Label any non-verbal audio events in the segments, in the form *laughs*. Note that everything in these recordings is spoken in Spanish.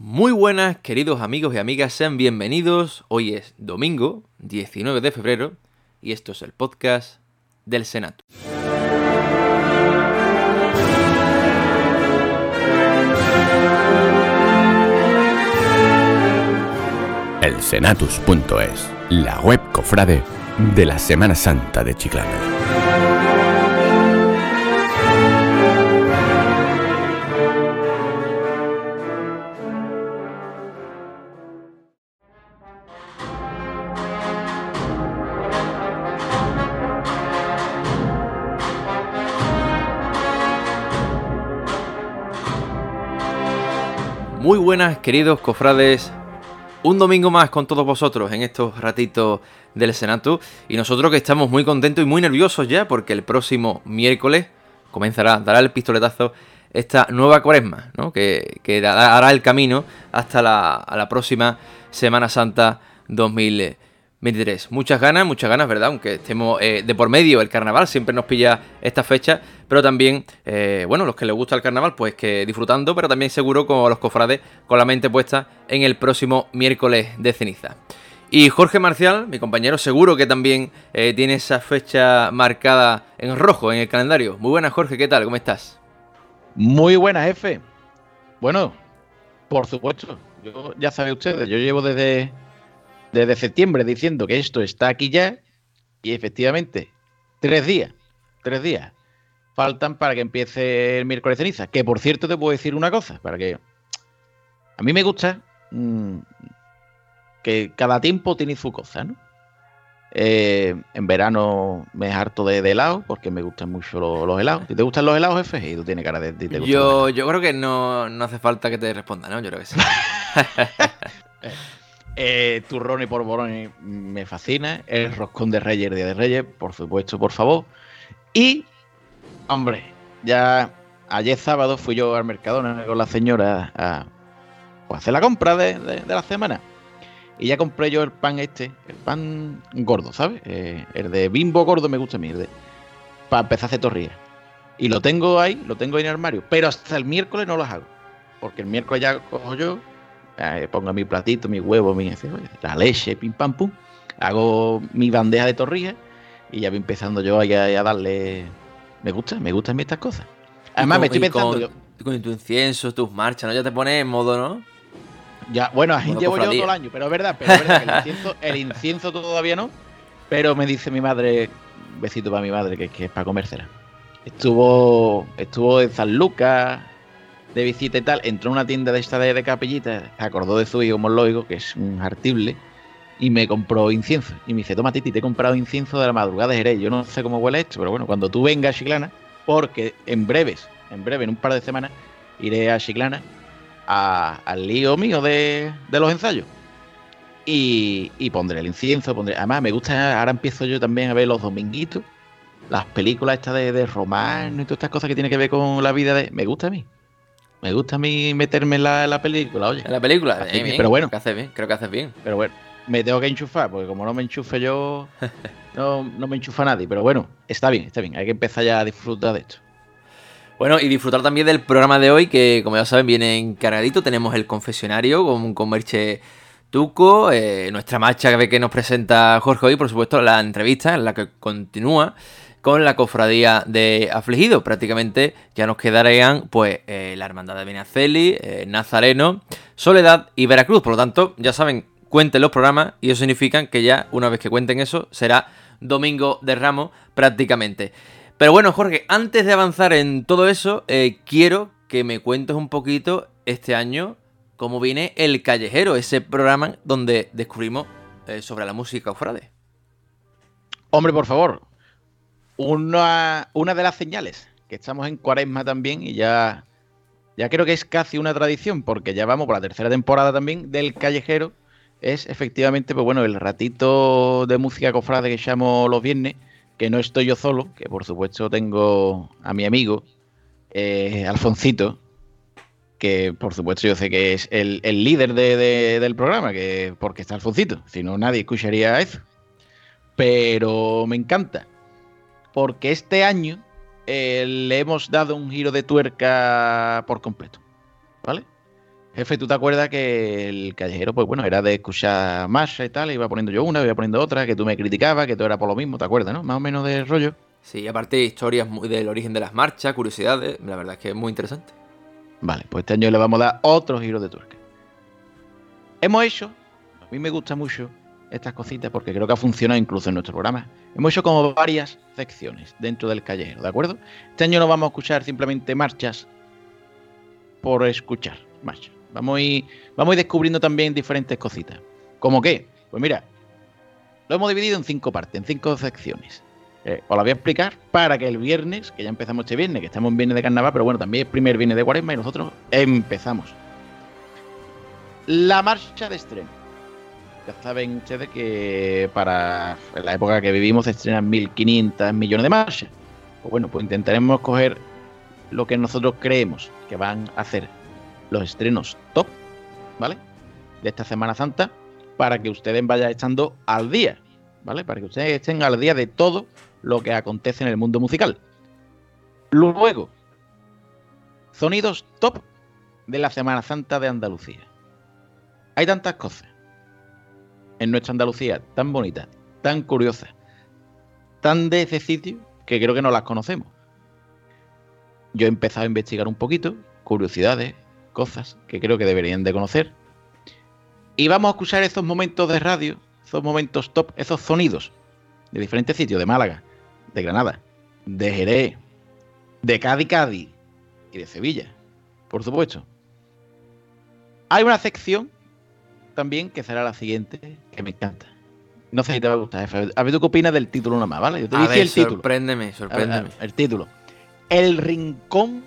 Muy buenas, queridos amigos y amigas, sean bienvenidos. Hoy es domingo, 19 de febrero, y esto es el podcast del Senato. El Senatus.es, la web cofrade de la Semana Santa de Chiclana. Buenas, queridos cofrades. Un domingo más con todos vosotros en estos ratitos del Senato. Y nosotros que estamos muy contentos y muy nerviosos ya, porque el próximo miércoles comenzará, dará el pistoletazo esta nueva cuaresma, ¿no? que, que hará el camino hasta la, la próxima Semana Santa 2023. Muchas ganas, muchas ganas, ¿verdad? Aunque estemos eh, de por medio, el carnaval siempre nos pilla esta fecha, pero también, eh, bueno, los que les gusta el carnaval, pues que disfrutando, pero también seguro como los cofrades, con la mente puesta en el próximo miércoles de ceniza. Y Jorge Marcial, mi compañero, seguro que también eh, tiene esa fecha marcada en rojo en el calendario. Muy buenas, Jorge, ¿qué tal? ¿Cómo estás? Muy buena, jefe. Bueno, por supuesto. Yo, ya saben ustedes, yo llevo desde, desde septiembre diciendo que esto está aquí ya. Y efectivamente, tres días. Tres días. Faltan para que empiece el miércoles ceniza. Que por cierto te puedo decir una cosa. Para que. A mí me gusta mm, que cada tiempo tiene su cosa, ¿no? Eh, en verano me harto de, de helado porque me gustan mucho los, los helados. ¿Te gustan los helados, jefe? Y tú tienes cara de. te Yo, yo creo que no, no hace falta que te responda, ¿no? Yo creo que sí. *laughs* Eh, turrón y polvorones me fascina. El roscón de Reyes, Día de Reyes, por supuesto, por favor. Y, hombre, ya ayer sábado fui yo al Mercadona con la señora a, pues, hacer la compra de, de- la semana. Y ya compré yo el pan este, el pan gordo, ¿sabes? Eh, el de bimbo gordo me gusta a mí, para empezar a hacer torrillas. Y lo tengo ahí, lo tengo ahí en el armario. Pero hasta el miércoles no los hago. Porque el miércoles ya cojo yo, eh, pongo mi platito, mi huevo, mi, la leche, pim pam pum. Hago mi bandeja de torrijas y ya voy empezando yo a, a darle. Me gusta, me gustan a mí estas cosas. Además, me estoy pensando. Con, tu incienso, tus marchas, ¿no? Ya te pones en modo, ¿no? Ya, bueno, así llevo yo todo el año, pero es verdad, pero es verdad que el incienso, el incienso todavía no. Pero me dice mi madre, besito para mi madre, que, que es para comérsela. Estuvo, estuvo en San Lucas de visita y tal, entró a una tienda de esta de, de capellitas, se acordó de su hijo morloico, que es un artible, y me compró incienso. Y me dice, toma Titi, te he comprado incienso de la madrugada de Jerez. Yo no sé cómo huele esto, pero bueno, cuando tú vengas a Chiclana, porque en breves, en breve, en un par de semanas, iré a Chiclana al lío mío de, los ensayos. Y, y pondré el incienso, pondré. Además, me gusta, ahora empiezo yo también a ver los dominguitos, las películas estas de, de romano y todas estas cosas que tienen que ver con la vida de. Me gusta a mí. Me gusta a mí meterme en la, en la película, oye. En la película. Bien, bien, pero bueno. Creo que haces bien, creo que haces bien. Pero bueno, me tengo que enchufar, porque como no me enchufe yo, *laughs* no, no me enchufa nadie. Pero bueno, está bien, está bien. Hay que empezar ya a disfrutar de esto. Bueno, y disfrutar también del programa de hoy, que como ya saben, viene encargadito. Tenemos el confesionario con, con Merche Tuco, eh, nuestra marcha que nos presenta Jorge hoy, por supuesto, la entrevista en la que continúa con la cofradía de afligidos. Prácticamente ya nos quedarían, pues, eh, la hermandad de Benaceli, eh, Nazareno, Soledad y Veracruz. Por lo tanto, ya saben, cuenten los programas y eso significa que ya, una vez que cuenten eso, será domingo de Ramos prácticamente. Pero bueno, Jorge, antes de avanzar en todo eso, eh, quiero que me cuentes un poquito este año cómo viene El Callejero, ese programa donde descubrimos sobre la música ofrade. Hombre, por favor, una, una de las señales que estamos en cuaresma también y ya, ya creo que es casi una tradición porque ya vamos por la tercera temporada también del callejero. Es efectivamente, pues bueno, el ratito de música cofrade que llamo los viernes, que no estoy yo solo, que por supuesto tengo a mi amigo eh, Alfoncito, que por supuesto yo sé que es el, el líder de- de- del programa, que porque está Alfoncito, si no nadie escucharía eso. Pero me encanta, porque este año eh, le hemos dado un giro de tuerca por completo, ¿vale? Jefe, ¿tú te acuerdas que el callejero, pues bueno, era de escuchar marcha y tal, iba poniendo yo una, iba poniendo otra, que tú me criticabas, que todo era por lo mismo, ¿te acuerdas, no? Más o menos del rollo. Sí, aparte historias muy del origen de las marchas, curiosidades, la verdad es que es muy interesante. Vale, pues este año le vamos a dar otro giro de tuerca. Hemos hecho, a mí me gusta mucho estas cositas porque creo que ha funcionado incluso en nuestro programa. Hemos hecho como varias secciones dentro del callejero, ¿de acuerdo? Este año no vamos a escuchar simplemente marchas por escuchar marchas. Vamos a vamos a ir descubriendo también diferentes cositas. ¿Cómo qué? Pues mira, lo hemos dividido en cinco partes, en cinco secciones. Eh, os la voy a explicar para que el viernes, que ya empezamos este viernes, que estamos en viernes de carnaval, pero bueno, también es primer viernes de cuaresma y nosotros empezamos. La marcha de estreno. Ya saben ustedes que para la época que vivimos se estrenan 1.500 millones de marchas. Pues bueno, pues intentaremos coger lo que nosotros creemos que van a hacer los estrenos top, ¿vale? De esta Semana Santa, para que ustedes vayan echando al día, ¿vale? Para que ustedes estén al día de todo lo que acontece en el mundo musical. Luego, sonidos top de la Semana Santa de Andalucía. Hay tantas cosas en nuestra Andalucía tan bonitas, tan curiosas, tan de ese sitio que creo que no las conocemos. Yo he empezado a investigar un poquito, curiosidades, cosas que creo que deberían de conocer. Y vamos a escuchar esos momentos de radio, esos momentos top, esos sonidos de diferentes sitios, de Málaga, de Granada, de Jerez, de Cádiz, Cádiz y de Sevilla, por supuesto. Hay una sección también que será la siguiente, que me encanta. No sé si te va a gustar, A ver tú qué opinas del título nomás, ¿vale? Yo te a ver, el título. Sorpréndeme, sorpréndeme. el título. El rincón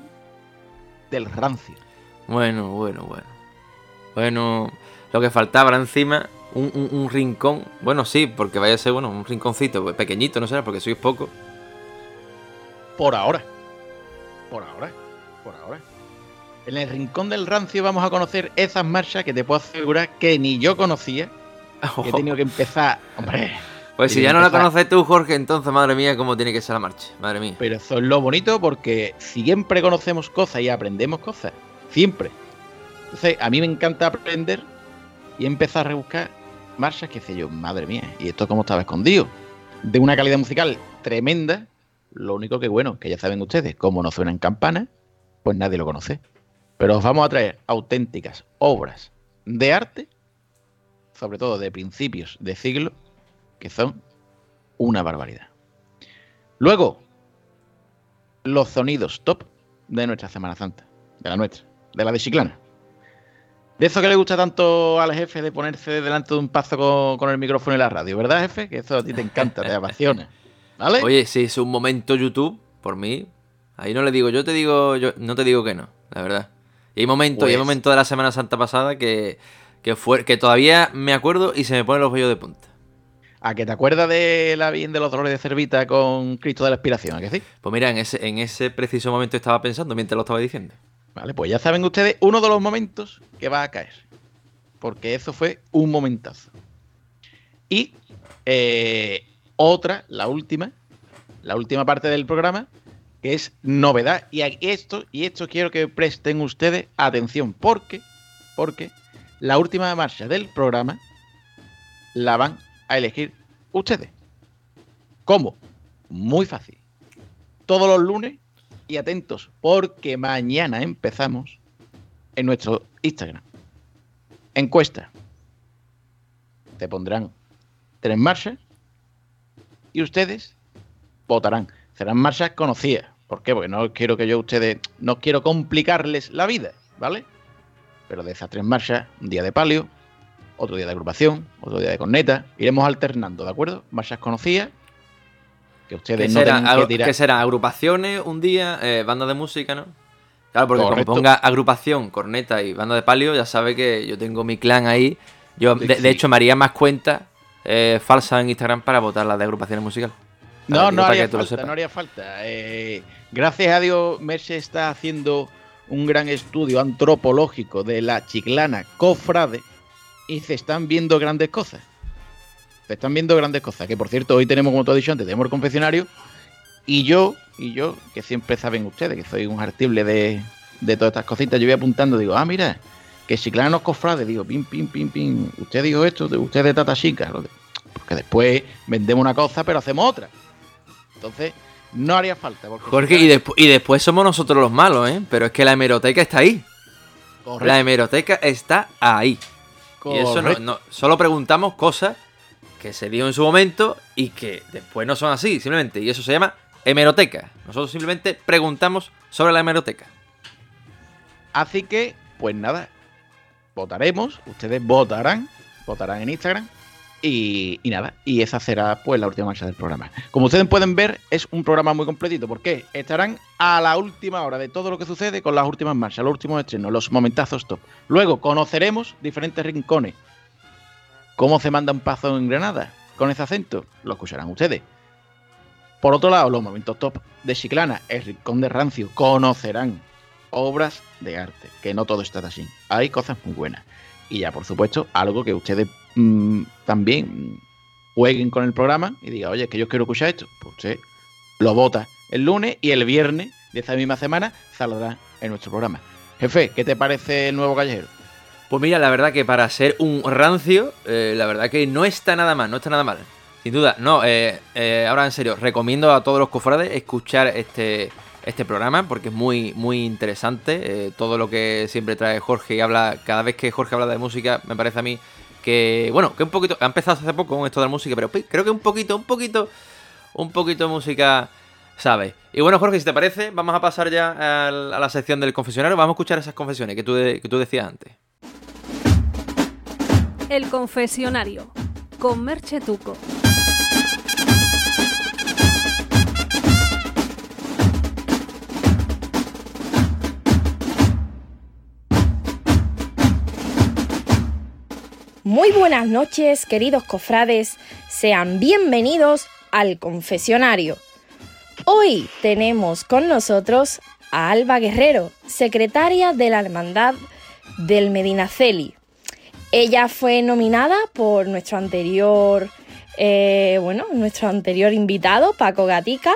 del rancio. Bueno, bueno, bueno. Bueno, lo que faltaba encima un, rincón. Bueno, sí, porque vaya a ser, bueno, un rinconcito pequeñito, no será, porque sois poco. Por ahora. Por ahora. Por ahora. En el rincón del rancio vamos a conocer esas marchas que te puedo asegurar que ni yo conocía. he tenido que empezar. Hombre. Pues si ya no la conoces tú, Jorge, entonces, madre mía, cómo tiene que ser la marcha. Madre mía. Pero eso es lo bonito porque siempre conocemos cosas y aprendemos cosas. Siempre. Entonces, a mí me encanta aprender y empezar a rebuscar marchas que sé yo, madre mía, y esto como estaba escondido. De una calidad musical tremenda, lo único que bueno, que ya saben ustedes, como no suenan campanas, pues nadie lo conoce. Pero os vamos a traer auténticas obras de arte, sobre todo de principios de siglo, que son una barbaridad. Luego, los sonidos top de nuestra Semana Santa, de la nuestra de la de Chiclana. De eso que le gusta tanto al jefe de ponerse delante de un paso con, el micrófono y la radio, ¿verdad, jefe? Que eso a ti te encanta, te apasiona. ¿Vale? Oye, si es un momento YouTube, por mí, ahí no le digo, yo te digo, yo no te digo que no, la verdad. Y hay momentos, hay pues momentos de la Semana Santa pasada que, que, fue, que todavía me acuerdo y se me ponen los vellos de punta. ¿A que te acuerdas de la bien de los dolores de cervita con Cristo de la Expiración? ¿A que sí? Pues mira, en ese, en ese preciso momento estaba pensando mientras lo estaba diciendo. Vale, pues ya saben ustedes uno de los momentos que va a caer. Porque eso fue un momentazo. Y eh, otra, la última, la última parte del programa, que es novedad. Y esto, y esto quiero que presten ustedes atención, porque, porque la última marcha del programa la van a elegir ustedes. ¿Cómo? Muy fácil. Todos los lunes y atentos porque mañana empezamos en nuestro Instagram. Encuesta. Te pondrán tres marchas y ustedes votarán. Serán marchas conocidas. ¿Por qué? Porque no quiero que yo ustedes, no quiero complicarles la vida, ¿vale? Pero de esas tres marchas, un día de palio, otro día de agrupación, otro día de corneta, iremos alternando, ¿de acuerdo? Marchas conocidas que ustedes no será, que ¿Qué será? ¿Agrupaciones un día? Eh, ¿Banda de música, no? Claro, porque como ponga agrupación, corneta y banda de palio, ya sabe que yo tengo mi clan ahí. Yo, de, hecho, me haría más cuentas eh, falsas en Instagram para votar las de agrupaciones musicales. No, no haría, falta, no haría falta. Eh, gracias a Dios, Merce está haciendo un gran estudio antropológico de la chiclana cofrade y se están viendo grandes cosas están viendo grandes cosas. Que por cierto, hoy tenemos, como te he dicho antes, tenemos el confesionario. Y yo, y yo, que siempre saben ustedes que soy un artible de, de todas estas cositas, yo voy apuntando, digo, ah, mira, que Chiclana nos cofrade, digo, pim, pim, pim, pim, usted dijo esto, usted de Tata Chica, porque después vendemos una cosa pero hacemos otra. Entonces, no haría falta. Porque Jorge, y, despu- y después somos nosotros los malos, ¿eh? Pero es que la hemeroteca está ahí. Correcto, La hemeroteca está ahí. Y eso no, correcto. no- solo preguntamos cosas que se dio en su momento y que después no son así, simplemente. Y eso se llama hemeroteca. Nosotros simplemente preguntamos sobre la hemeroteca. Así que, pues nada, votaremos, ustedes votarán, votarán en Instagram y, nada, y esa será pues la última marcha del programa. Como ustedes pueden ver, es un programa muy completito, porque estarán a la última hora de todo lo que sucede con las últimas marchas, los últimos estrenos, los momentazos top. Luego conoceremos diferentes rincones. ¿Cómo se manda un paso en Granada? Con ese acento, lo escucharán ustedes. Por otro lado, los momentos top de Chiclana, el rincón de Rancio, conocerán obras de arte, que no todo está así. Hay cosas muy buenas. Y ya, por supuesto, algo que ustedes mm, también jueguen con el programa y digan, oye, es que yo quiero escuchar esto. Pues usted lo vota el lunes y el viernes de esa misma semana saldrá en nuestro programa. Jefe, ¿qué te parece el nuevo callejero? Pues mira, la verdad que para ser un rancio, eh, la verdad que no está nada mal, no está nada mal. Sin duda, no, eh, eh, ahora en serio, recomiendo a todos los cofrades escuchar este, este programa porque es muy, muy interesante. eh, todo lo que siempre trae Jorge y habla, cada vez que Jorge habla de música, me parece a mí que, bueno, que un poquito, ha empezado hace poco con esto de la música, pero creo que un poquito, un poquito, un poquito de música sabe. Y bueno, Jorge, si te parece, vamos a pasar ya a la sección del confesionario, vamos a escuchar esas confesiones que tú, que tú decías antes. El confesionario con Merche Tuco. Muy buenas noches, queridos cofrades. Sean bienvenidos al confesionario. Hoy tenemos con nosotros a Alba Guerrero, secretaria de la Hermandad del Medinaceli. Ella fue nominada por nuestro anterior, eh, bueno, nuestro anterior invitado, Paco Gatica.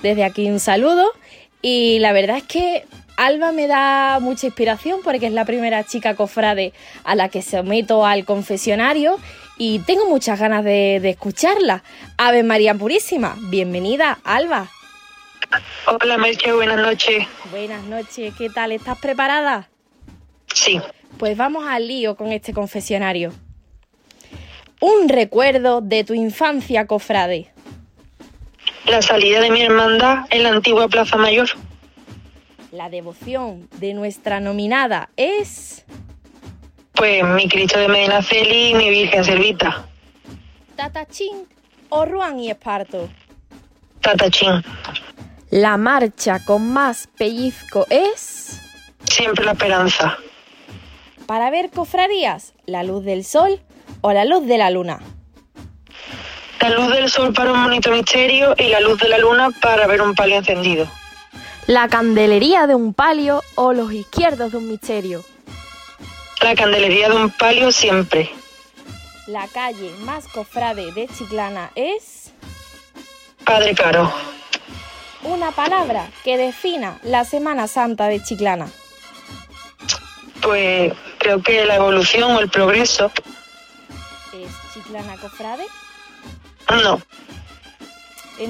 Desde aquí un saludo. Y la verdad es que Alba me da mucha inspiración porque es la primera chica cofrade a la que someto al confesionario y tengo muchas ganas de, de escucharla. Ave María Purísima, bienvenida, Alba. Hola Merche, buenas noches. Buenas noches, ¿qué tal? ¿Estás preparada? Sí, Pues vamos al lío con este confesionario. Un recuerdo de tu infancia, cofrade. la salida de mi hermandad en la antigua Plaza Mayor. La devoción de nuestra nominada es Pues mi Cristo de Medinaceli y mi Virgen Servita, Tatachín o Ruan y Esparto. Tatachín. La marcha con más pellizco es Siempre la esperanza. para ver cofradías, la luz del sol o la luz de la luna. La luz del sol para un bonito misterio y la luz de la luna para ver un palio encendido. La candelería de un palio o los izquierdos de un misterio. La candelería de un palio siempre. La calle más cofrade de Chiclana es Padre Caro. una palabra que defina la Semana Santa de Chiclana. Pues creo que la evolución o el progreso. ¿Es Chiclana cofrade? No,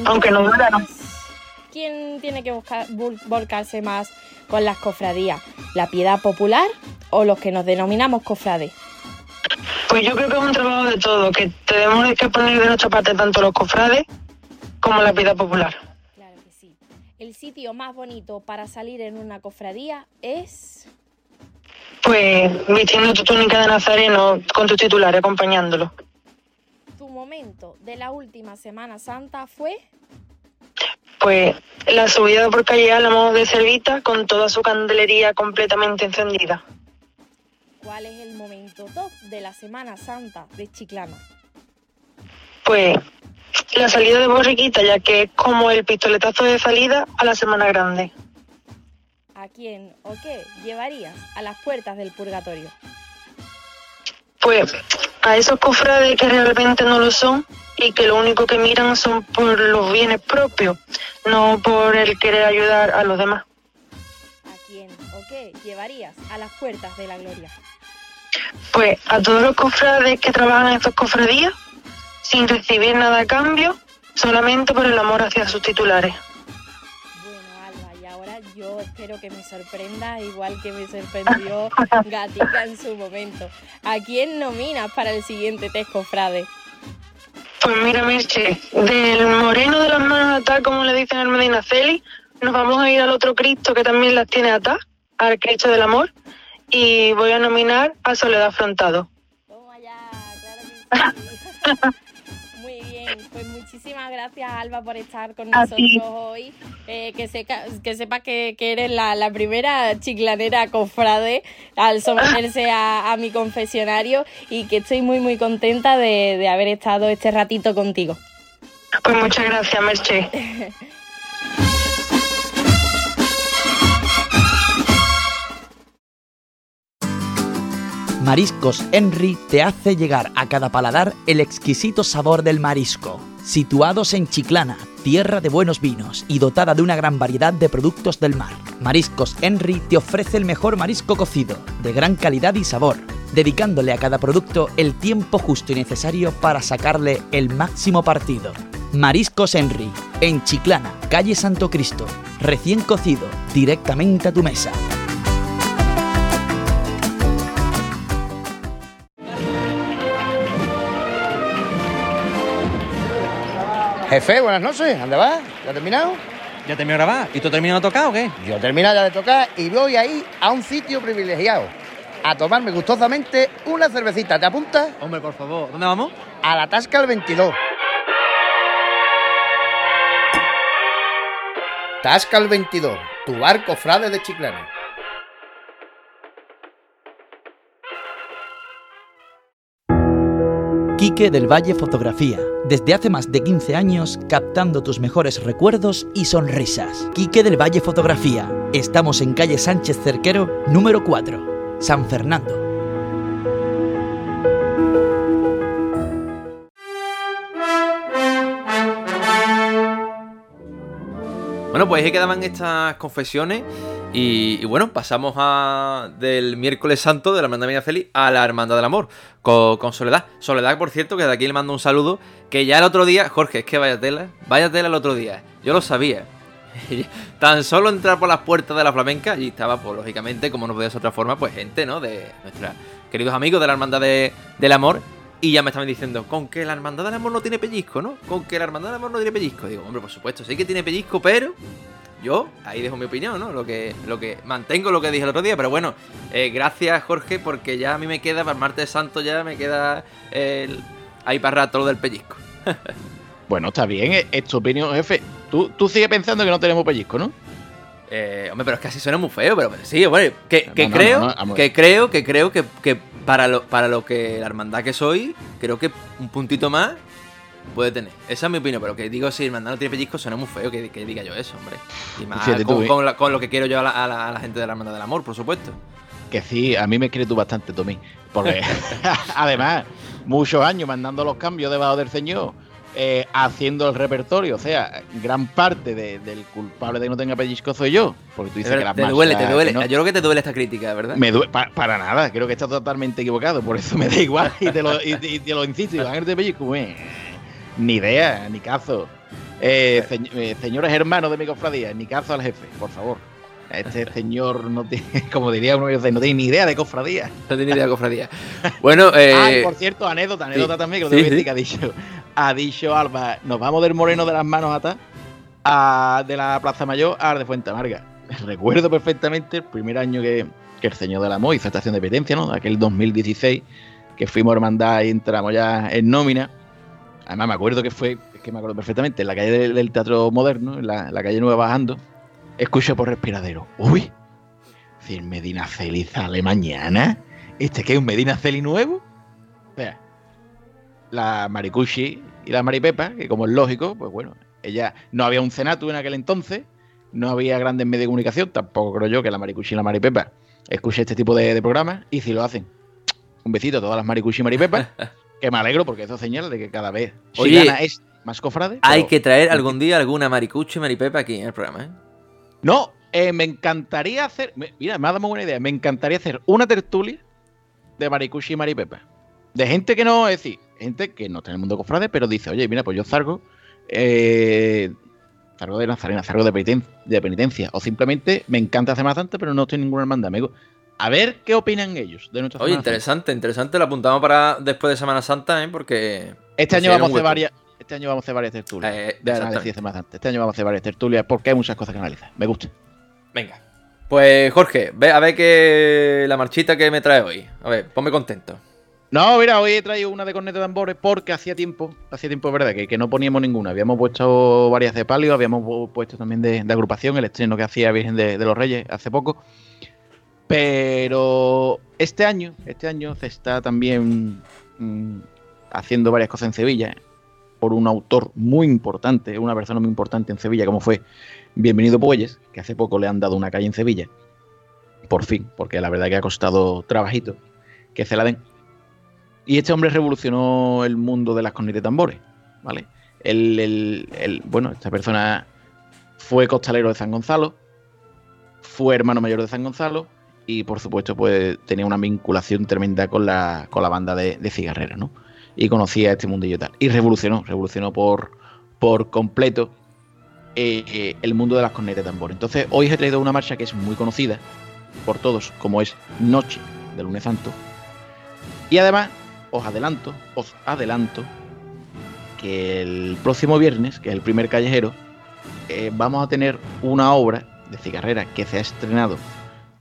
Aunque no duela, no. Entonces, ¿Quién tiene que buscar- vol- volcarse más con las cofradías? ¿La piedad popular o los que nos denominamos cofrades? pues yo creo que es un trabajo de todo, que tenemos que poner de nuestra parte tanto los cofrades como la vida popular. Claro que sí. El sitio más bonito para salir en una cofradía es Pues vistiendo tu túnica de nazareno con tus titulares acompañándolo. tu momento de la última Semana Santa fue Pues la subida por calle Álamo de Servita con toda su candelería completamente encendida. ¿Cuál es el momento top de la Semana Santa de Chiclana? Pues la salida de Borriquita, ya que es como el pistoletazo de salida a la Semana Grande. ¿A quién o qué llevarías a las puertas del purgatorio? Pues a esos cofrades que realmente no lo son y que lo único que miran son por los bienes propios, no por el querer ayudar a los demás. ¿A quién o qué llevarías a las puertas de la gloria? Pues a todos los cofrades que trabajan en estos cofradías, sin recibir nada a cambio, solamente por el amor hacia sus titulares. Bueno, Alba, y ahora yo espero que me sorprenda, igual que me sorprendió *laughs* Gatica en su momento. ¿A quién nominas para el siguiente test cofrade? Pues mira, Merche, del moreno de las manos atadas, como le dicen al Medina Celi, nos vamos a ir al otro Cristo que también las tiene atadas, al Cristo del Amor, y voy a nominar a Soledad Afrontado. Toma ya, claro que sí. *laughs* Muy bien, pues muchísimas gracias Alba por estar con A nosotros ti. hoy. Eh, que, seca, que sepas que, que eres la, la primera chiclanera cofrade al someterse a, a mi confesionario y que estoy muy muy contenta de, de haber estado este ratito contigo. Pues muchas gracias, Merche. Mariscos Henry te hace llegar a cada paladar el exquisito sabor del marisco. Situados en Chiclana, tierra de buenos vinos y dotada de una gran variedad de productos del mar. Mariscos Henry te ofrece el mejor marisco cocido, de gran calidad y sabor, dedicándole a cada producto el tiempo justo y necesario para sacarle el máximo partido. Mariscos Henry, en Chiclana, calle Santo Cristo, recién cocido, directamente a tu mesa. Jefe, buenas noches. ¿Dónde vas? ¿Ya has terminado? ¿Ya terminó de grabar? ¿Y tú terminado de tocar o qué? Yo he terminado ya de tocar y voy ahí a un sitio privilegiado a tomarme gustosamente una cervecita. ¿Te apuntas? Hombre, por favor. ¿Dónde vamos? A la Tasca el 22. Tasca el 22, tu barco frade de Chiclana. Quique del Valle Fotografía. Desde hace más de 15 años captando tus mejores recuerdos y sonrisas. Quique del Valle Fotografía. Estamos en calle Sánchez Cerquero, número 4, San Fernando. Bueno, pues ahí quedaban estas confesiones. Y, y bueno, pasamos a del miércoles santo de la Hermandad Medina Feliz a la Hermandad del Amor con, con Soledad. Soledad, por cierto, que de aquí le mando un saludo. Que ya el otro día, Jorge, es que vaya tela, vaya tela el otro día. Yo lo sabía. *laughs* Tan solo entrar por las puertas de la flamenca y estaba, pues lógicamente, como no podía ser otra forma, pues gente, ¿no? De nuestros queridos amigos de la Hermandad de- del Amor. Y ya me estaban diciendo, con que la Hermandad del Amor no tiene pellizco, ¿no? Con que la Hermandad del Amor no tiene pellizco. Digo, hombre, por supuesto, sí que tiene pellizco, pero yo ahí dejo mi opinión, ¿no? Lo que, lo que mantengo lo que dije el otro día, pero bueno, eh, gracias Jorge, porque ya a mí me queda, para el martes santo ya me queda el, ahí para rato lo del pellizco. *laughs* Bueno, está bien, es, tu opinión, jefe. Tú, tú sigues pensando que no tenemos pellizco, ¿no? Eh, hombre, pero es que así suena muy feo, pero sí, bueno, que, que no, creo, no, que creo, que creo que, que para lo, para lo que la hermandad que soy, creo que un puntito más puede tener. Esa es mi opinión, pero que digo, si hermandad no tiene pellizco, suena muy feo que, que diga yo eso, hombre. Y más Fíjate tú, con, ¿eh? con la- con lo que quiero yo a la, a la- a la gente de la hermandad del amor, por supuesto. Que sí, a mí me quieres tú bastante, Tommy. Porque *laughs* *laughs* además, muchos años mandando los cambios debajo del ceño, eh, haciendo el repertorio. O sea, gran parte de- del culpable de que no tenga pellizco soy yo. Porque tú Es dices que verdad, las te duele, te que duele. no- Yo creo que te duele esta crítica, ¿verdad? Me due- pa- para nada, creo que está totalmente equivocado, por eso me da igual y te lo, y, y te lo insisto, y de Pellizco, eh, ni idea, ni caso. Eh, eh, señores hermanos de mi cofradía, ni caso al jefe, por favor. Este *laughs* señor no tiene, *laughs* como diría uno de ellos, no tiene ni idea de cofradía. No tiene idea de cofradía. Bueno, *laughs* eh, ah, por cierto, anécdota, anécdota sí, también, que lo sí, tengo que sí. que ha dicho, ha dicho Alba, nos vamos del Moreno de las manos atrás a, de la Plaza Mayor al de Fuente Amarga. *laughs* Recuerdo perfectamente el primer año que, que el Señor del Amor hizo estación de penitencia, ¿no? Aquel 2016, que fuimos hermandad y entramos ya en nómina. Además, me acuerdo que fue, es que me acuerdo perfectamente, en la calle del, Teatro Moderno, en la, la calle Nueva bajando, escucho por respiradero. ¡Uy! El Medina Celi sale mañana, ¿este qué es un Medina Celi nuevo? O sea, la Maricucci y la Maripepa, que como es lógico, pues bueno, ella no había un cenato en aquel entonces, no había grandes medios de comunicación, tampoco creo yo que la Maricucci y la Maripepa escuche este tipo de, de programas, y si lo hacen, un besito a todas las Maricucci y Maripepa, *laughs* que me alegro porque eso es señal de que cada vez Oye, Chilana es más cofrade. hay pero- que traer algún día alguna maricucho y maripepa aquí en el programa, ¿eh? No, eh, me encantaría hacer. Mira, me ha dado muy buena idea. Me encantaría hacer una tertulia de Maricuchi y Maripepa. De gente que no, es decir, gente que no está en el mundo cofrade, pero dice, oye, mira, pues yo zargo, eh, zargo de Nazarena, zargo de, peniten- de penitencia, o simplemente me encanta Semana Santa, pero no estoy en ninguna hermandad, amigo. A ver qué opinan ellos de nuestra Oye, Semana Santa. interesante, interesante. Lo apuntamos para después de Semana Santa, ¿eh? Porque. Este año considero vamos a hacer varias. Este año vamos a hacer varias tertulias. Eh, de análisis de. Este año vamos a hacer varias tertulias porque hay muchas cosas que analizar. Me gusta. Venga. Pues Jorge, ve a ver qué la marchita que me trae hoy. A ver, ponme contento. No, mira, hoy he traído una de corneta de tambores porque hacía tiempo, hacía tiempo, verdad, que, que no poníamos ninguna. Habíamos puesto varias de palio, habíamos pu- puesto también de, agrupación, el estreno que hacía Virgen de, los Reyes hace poco. Pero este año, este año se está también mm, haciendo varias cosas en Sevilla por un autor muy importante, una persona muy importante en Sevilla, como fue Bienvenido Puelles, que hace poco le han dado una calle en Sevilla. Por fin, porque la verdad que ha costado trabajito que se la den. Y este hombre revolucionó el mundo de las cornetas de tambores, ¿vale? El, el- bueno, esta persona fue costalero de San Gonzalo, fue hermano mayor de San Gonzalo y por supuesto pues tenía una vinculación tremenda con la, con la banda de, de cigarrera, ¿no? Y conocía este mundillo y tal. Y revolucionó, revolucionó por, por completo eh, eh, el mundo de las cornetas de tambor. Entonces hoy he traído una marcha que es muy conocida por todos, como es Noche del Lunes Santo. Y además os adelanto, os adelanto que el próximo viernes, que es el primer callejero, eh, vamos a tener una obra de cigarrera que se ha estrenado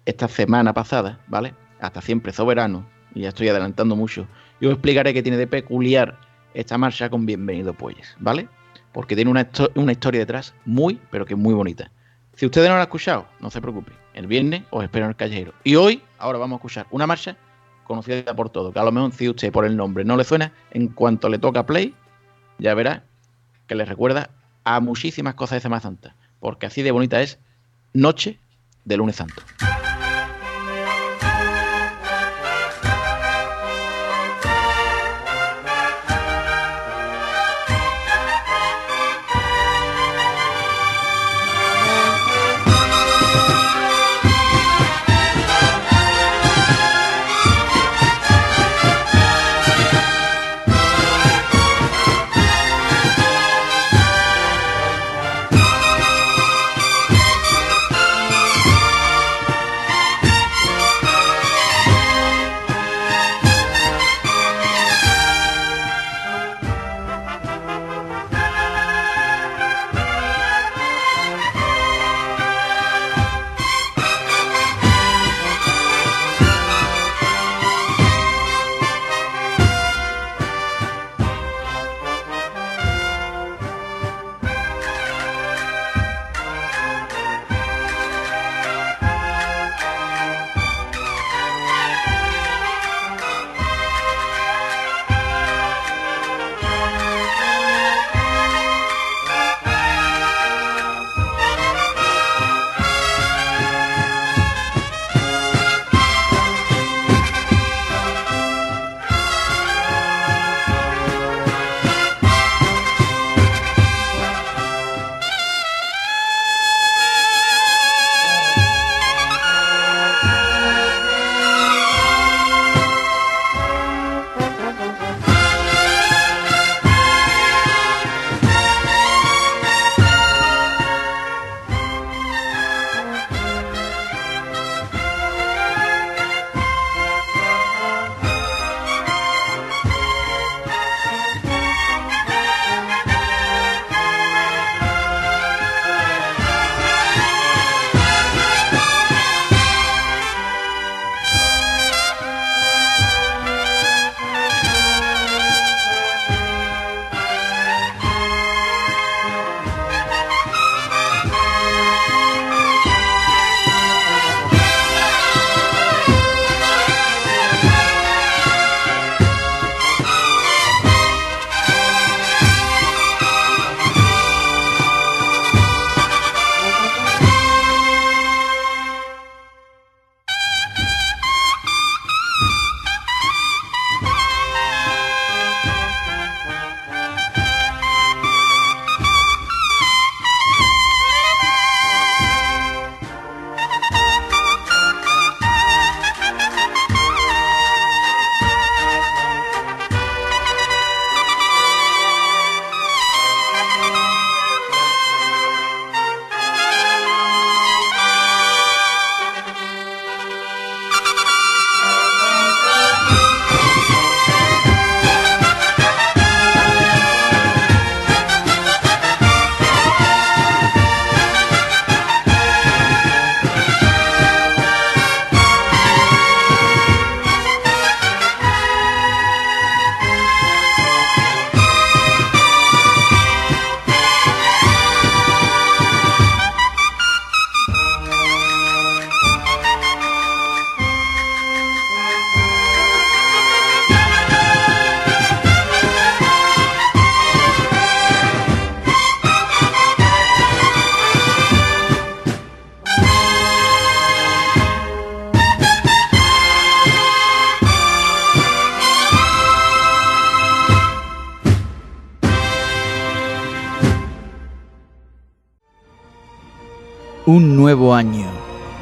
esta semana pasada, ¿vale? Hasta siempre soberano, y ya estoy adelantando mucho. Y os explicaré qué tiene de peculiar esta marcha con Bienvenido Puelles, ¿vale? Porque tiene una, una historia detrás muy, pero que muy bonita. Si ustedes no la han escuchado, no se preocupen. El viernes os espero en el callejero. Y hoy, ahora vamos a escuchar una marcha conocida por todos, que a lo mejor si usted por el nombre no le suena, en cuanto le toca play, ya verá que le recuerda a muchísimas cosas de Semana Santa, porque así de bonita es Noche de Lunes Santo.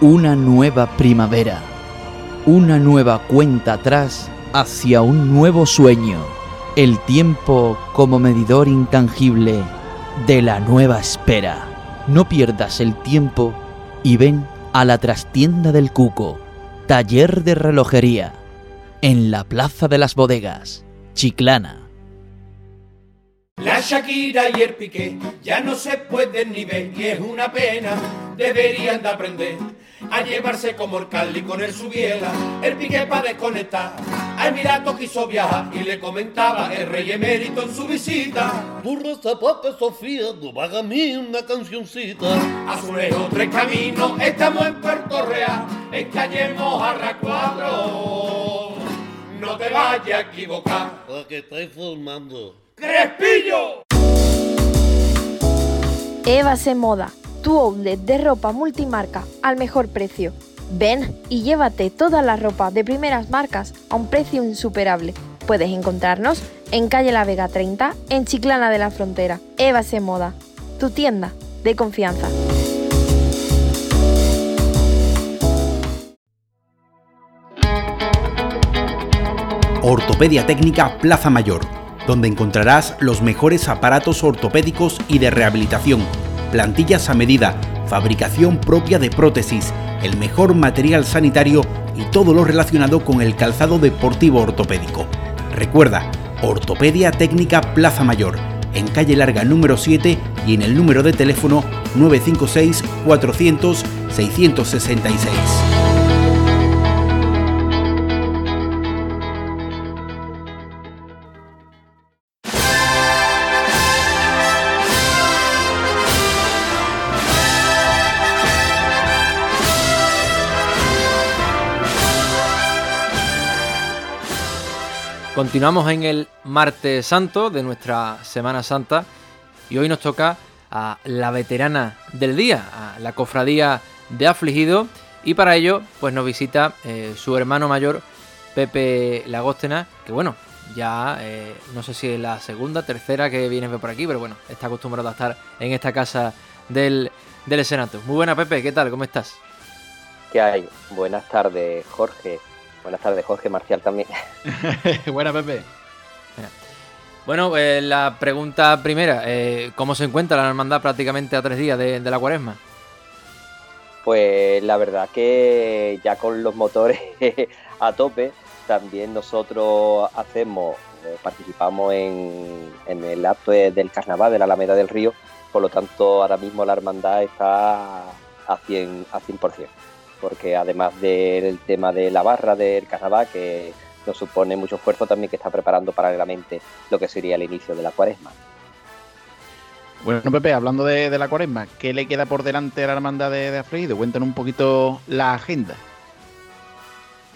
Una nueva primavera, una nueva cuenta atrás hacia un nuevo sueño. El tiempo como medidor intangible de la nueva espera. No pierdas el tiempo y ven a la trastienda del Cuco, taller de relojería, en la Plaza de las Bodegas, Chiclana. La Shakira y el Piqué ya no se pueden ni ver y es una pena, deberían de aprender a llevarse como el Cali con el Subiela, el Piqué para desconectar. A Emiratos quiso viajar y le comentaba el rey emérito en su visita. Burro zapato Sofía, no haga a mí una cancioncita. A su lejos tres caminos, estamos en Puerto Real, en calle Mojarra 4. No te vayas a equivocar. ¿A que estáis formando? ¡Crespillo! Eva se Moda, tu outlet de ropa multimarca al mejor precio. Ven y llévate toda la ropa de primeras marcas a un precio insuperable. Puedes encontrarnos en calle La Vega 30, en Chiclana de la Frontera. Eva se Moda, tu tienda de confianza. Ortopedia Técnica Plaza Mayor, donde encontrarás los mejores aparatos ortopédicos y de rehabilitación, plantillas a medida, fabricación propia de prótesis, el mejor material sanitario y todo lo relacionado con el calzado deportivo ortopédico. Recuerda, Ortopedia Técnica Plaza Mayor, en calle Larga número 7 y en el número de teléfono 956 400 666. Continuamos en el martes santo de nuestra Semana Santa y hoy nos toca a la veterana del día, a la cofradía de afligido y para ello pues nos visita eh, su hermano mayor Pepe Lagóstena, que bueno, ya eh, no sé si es la segunda, tercera que viene por aquí, pero bueno, está acostumbrado a estar en esta casa del, del Senato. Muy buena Pepe, ¿qué tal? ¿Cómo estás? ¿Qué hay? Buenas tardes, Jorge. Buenas tardes, Jorge Marcial también. *laughs* Buena, Pepe. Bueno, eh, la pregunta primera, eh, ¿cómo se encuentra la hermandad prácticamente a tres días de, de la cuaresma? Pues la verdad que ya con los motores *laughs* a tope, también nosotros hacemos, eh, participamos en, en el acto de- del carnaval de la Alameda del Río, por lo tanto ahora mismo la hermandad está a 100%, a 100% porque además del tema de la barra del carnaval, que nos supone mucho esfuerzo, también que está preparando paralelamente lo que sería el inicio de la cuaresma. Bueno, Pepe, hablando de, de la cuaresma, ¿qué le queda por delante a la hermandad de, de? Cuéntanos un poquito la agenda.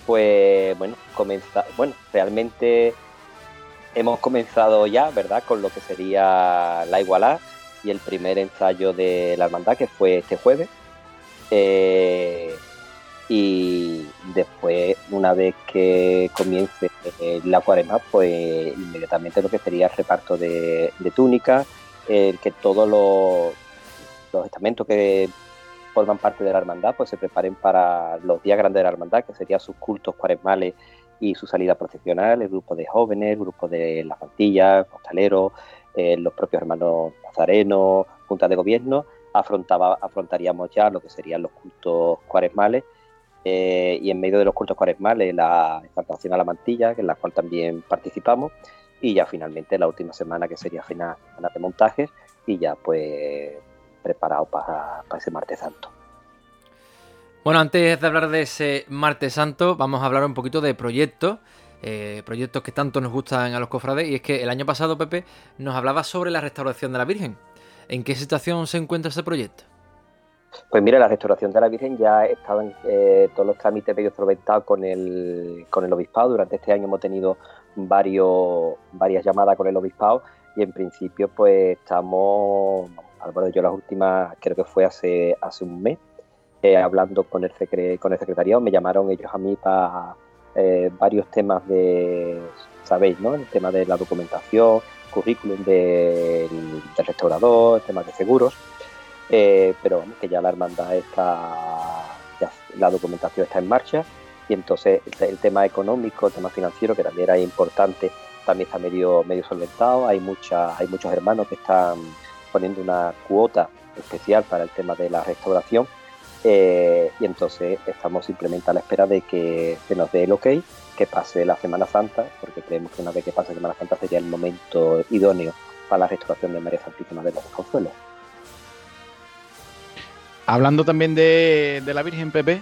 Pues bueno, comienza, bueno, realmente hemos comenzado ya, ¿verdad? Con lo que sería la igualdad y el primer ensayo de la hermandad que fue este jueves. Eh, y después, una vez que comience eh, la cuaresma, pues inmediatamente lo que sería el reparto de, de túnicas, el que todos los, los estamentos que forman parte de la hermandad pues se preparen para los días grandes de la hermandad, que serían sus cultos cuaresmales y su salida procesional, el grupo de jóvenes, el grupo de las mantillas, costaleros, eh, los propios hermanos nazarenos, junta de gobierno, afrontaba, afrontaríamos ya lo que serían los cultos cuaresmales eh, y en medio de los cultos cuaresmales la exaltación a la mantilla, en la cual también participamos, y ya finalmente la última semana que sería final de montajes y ya pues preparado para, para ese martes santo. Bueno, antes de hablar de ese martes santo, vamos a hablar un poquito de proyectos. eh, proyectos que tanto nos gustan a los cofrades. Y es que el año pasado, Pepe, nos hablaba sobre la restauración de la Virgen. ¿En qué situación se encuentra ese proyecto? Pues mira, la restauración de la Virgen ya estaban eh, todos los trámites medio solventados con el, con el obispado. Durante este año hemos tenido varios, varias llamadas con el obispado y en principio pues estamos, bueno, yo las últimas creo que fue hace, hace un mes, eh, hablando con el, secre, con el secretariado, me llamaron ellos a mí para eh, varios temas de, sabéis, ¿no? El tema de la documentación, currículum del, del restaurador, temas de seguros. Eh, pero que ya la hermandad está, ya la documentación está en marcha y entonces el, tema económico, el tema financiero, que también era importante, también está medio, medio solventado. Hay, mucha, hay muchos hermanos que están poniendo una cuota especial para el tema de la restauración eh, y entonces estamos simplemente a la espera de que se nos dé el ok, que pase la Semana Santa, porque creemos que una vez que pase la Semana Santa sería el momento idóneo para la restauración de María Santísima de los Consuelos. Hablando también de, la Virgen Pepe,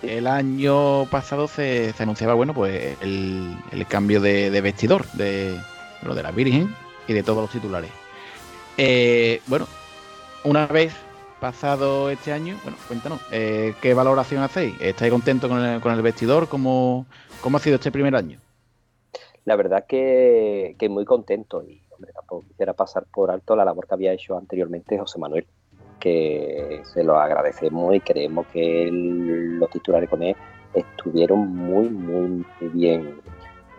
el año pasado se, anunciaba bueno pues el, cambio de, vestidor de lo de la Virgen y de todos los titulares. Eh, bueno, una vez pasado este año, bueno, cuéntanos, eh, ¿qué valoración hacéis? ¿Estáis contentos con el, vestidor? ¿Cómo, ¿Cómo, ha sido este primer año? La verdad que, que muy contento y, hombre, tampoco quisiera pasar por alto la labor que había hecho anteriormente José Manuel, que se lo agradecemos y creemos que los titulares con él estuvieron muy, muy, bien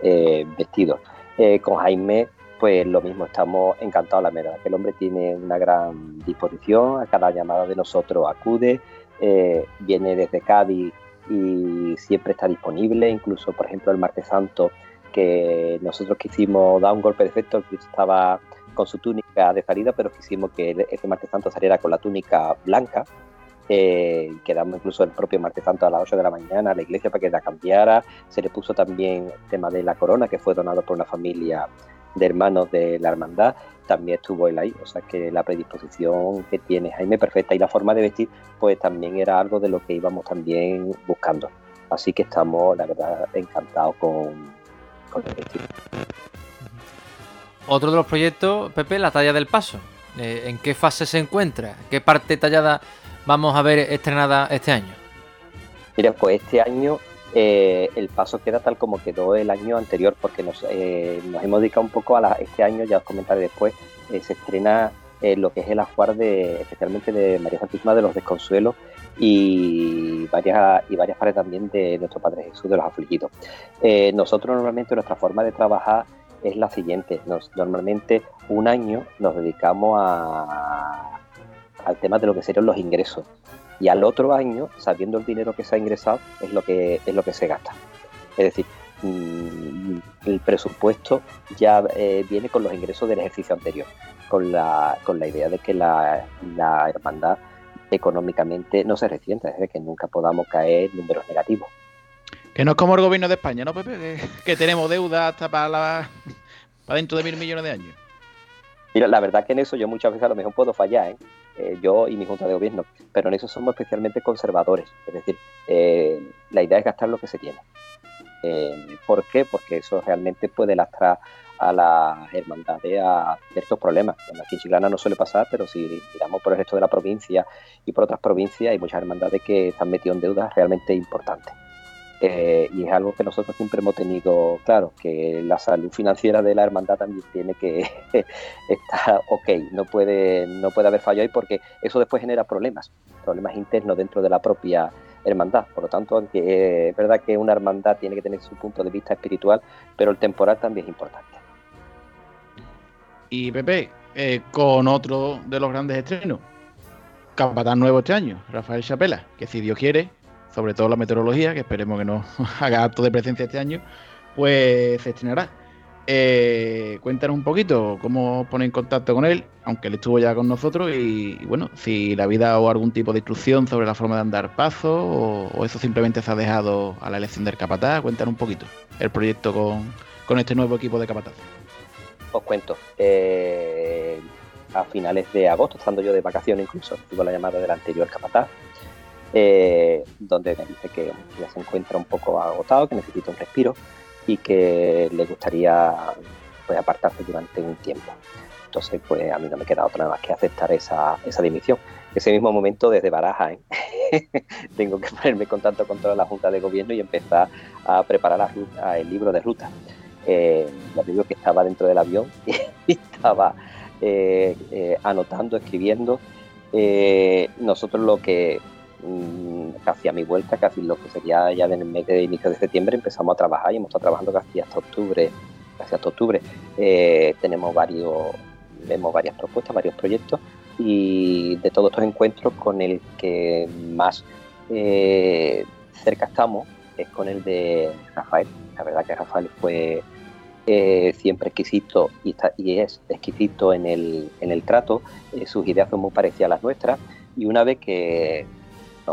eh, vestidos. Eh, con Jaime pues lo mismo, estamos encantados, la verdad, que el hombre tiene una gran disposición, a cada llamada de nosotros acude, eh, viene desde Cádiz y siempre está disponible, incluso por ejemplo el martes santo que nosotros quisimos dar un golpe de efecto, el Cristo estaba con su túnica de salida, pero quisimos que ese martes santo saliera con la túnica blanca, eh, quedamos incluso el propio martes santo a las 8 de la mañana a la iglesia para que la cambiara, se le puso también el tema de la corona que fue donado por una familia de hermanos de la hermandad, también estuvo él ahí. O sea que la predisposición que tiene Jaime perfecta y la forma de vestir, pues también era algo de lo que íbamos también buscando. Así que estamos, la verdad, encantados con, con el vestido. Otro de los proyectos, Pepe, la talla del paso. Eh, ¿En qué fase se encuentra? ¿Qué parte tallada vamos a ver estrenada este año? Mira, pues este año eh, el paso queda tal como quedó el año anterior, porque nos, eh, nos hemos dedicado un poco a este año, ya os comentaré después, se estrena lo que es el ajuar de, especialmente de María Santísima de los Desconsuelos y varias, y varias partes también de nuestro Padre Jesús de los Afligidos. nosotros normalmente nuestra forma de trabajar es la siguiente, nos, normalmente un año nos dedicamos a, al tema de lo que serían los ingresos y al otro año, sabiendo el dinero que se ha ingresado, es lo que, es lo que se gasta. Es decir, mm, el presupuesto ya eh, viene con los ingresos del ejercicio anterior, con la, con la idea de que la, hermandad económicamente no se resienta, es decir, que nunca podamos caer en números negativos. Que no es como el gobierno de España, ¿no, Pepe? Que, tenemos deuda hasta para, la, para dentro de mil millones de años. Mira, la verdad que en eso yo muchas veces a lo mejor puedo fallar, ¿eh? Eh, yo y mi junta de gobierno, pero en eso somos especialmente conservadores, es decir, eh, la idea es gastar lo que se tiene. Eh, ¿Por qué? Porque eso realmente puede lastrar a las hermandades a ciertos problemas. aquí en Chiclana no suele pasar, pero si miramos por el resto de la provincia y por otras provincias, hay muchas hermandades que están metidas en deudas realmente importantes. Eh, y es algo que nosotros siempre hemos tenido claro, que la salud financiera de la hermandad también tiene que *laughs* estar ok, no puede, no puede haber fallo ahí porque eso después genera problemas, problemas internos dentro de la propia hermandad. Por lo tanto, aunque es verdad que una hermandad tiene que tener su punto de vista espiritual, pero el temporal también es importante. Y Pepe, eh, con otro de los grandes estrenos, capatán nuevo este año, Rafael Chapela, que si Dios quiere, sobre todo la meteorología, que esperemos que no *laughs* haga acto de presencia este año, pues se estrenará. Eh, cuéntanos un poquito cómo os en contacto con él, aunque él estuvo ya con nosotros, y, bueno, si la vida o algún tipo de instrucción sobre la forma de andar paso, o, eso simplemente se ha dejado a la elección del capataz. Cuéntanos un poquito el proyecto con, este nuevo equipo de capataz. Os cuento. Eh, a finales de agosto, estando yo de vacaciones incluso, tuve la llamada del anterior capataz, eh, donde me dice que ya se encuentra un poco agotado, que necesita un respiro y que le gustaría pues, apartarse durante un tiempo. Entonces, pues a mí no me queda otra más que aceptar esa, esa dimisión. Ese mismo momento, desde Baraja, ¿eh? *laughs* tengo que ponerme en contacto con toda la Junta de Gobierno y empezar a preparar el libro de ruta. Eh, ya digo que estaba dentro del avión *laughs* y estaba eh, anotando, escribiendo. nosotros lo que Mm, casi a mi vuelta, casi lo que sería ya en mes de inicio de septiembre, empezamos a trabajar y hemos estado trabajando casi hasta octubre. Casi hasta octubre. Eh, tenemos varios, vemos varias propuestas, varios proyectos y de todos estos encuentros con el que más eh, cerca estamos es con el de Rafael. La verdad que Rafael fue eh, siempre exquisito y, es exquisito en el, en el trato, sus ideas son muy parecidas a las nuestras y una vez que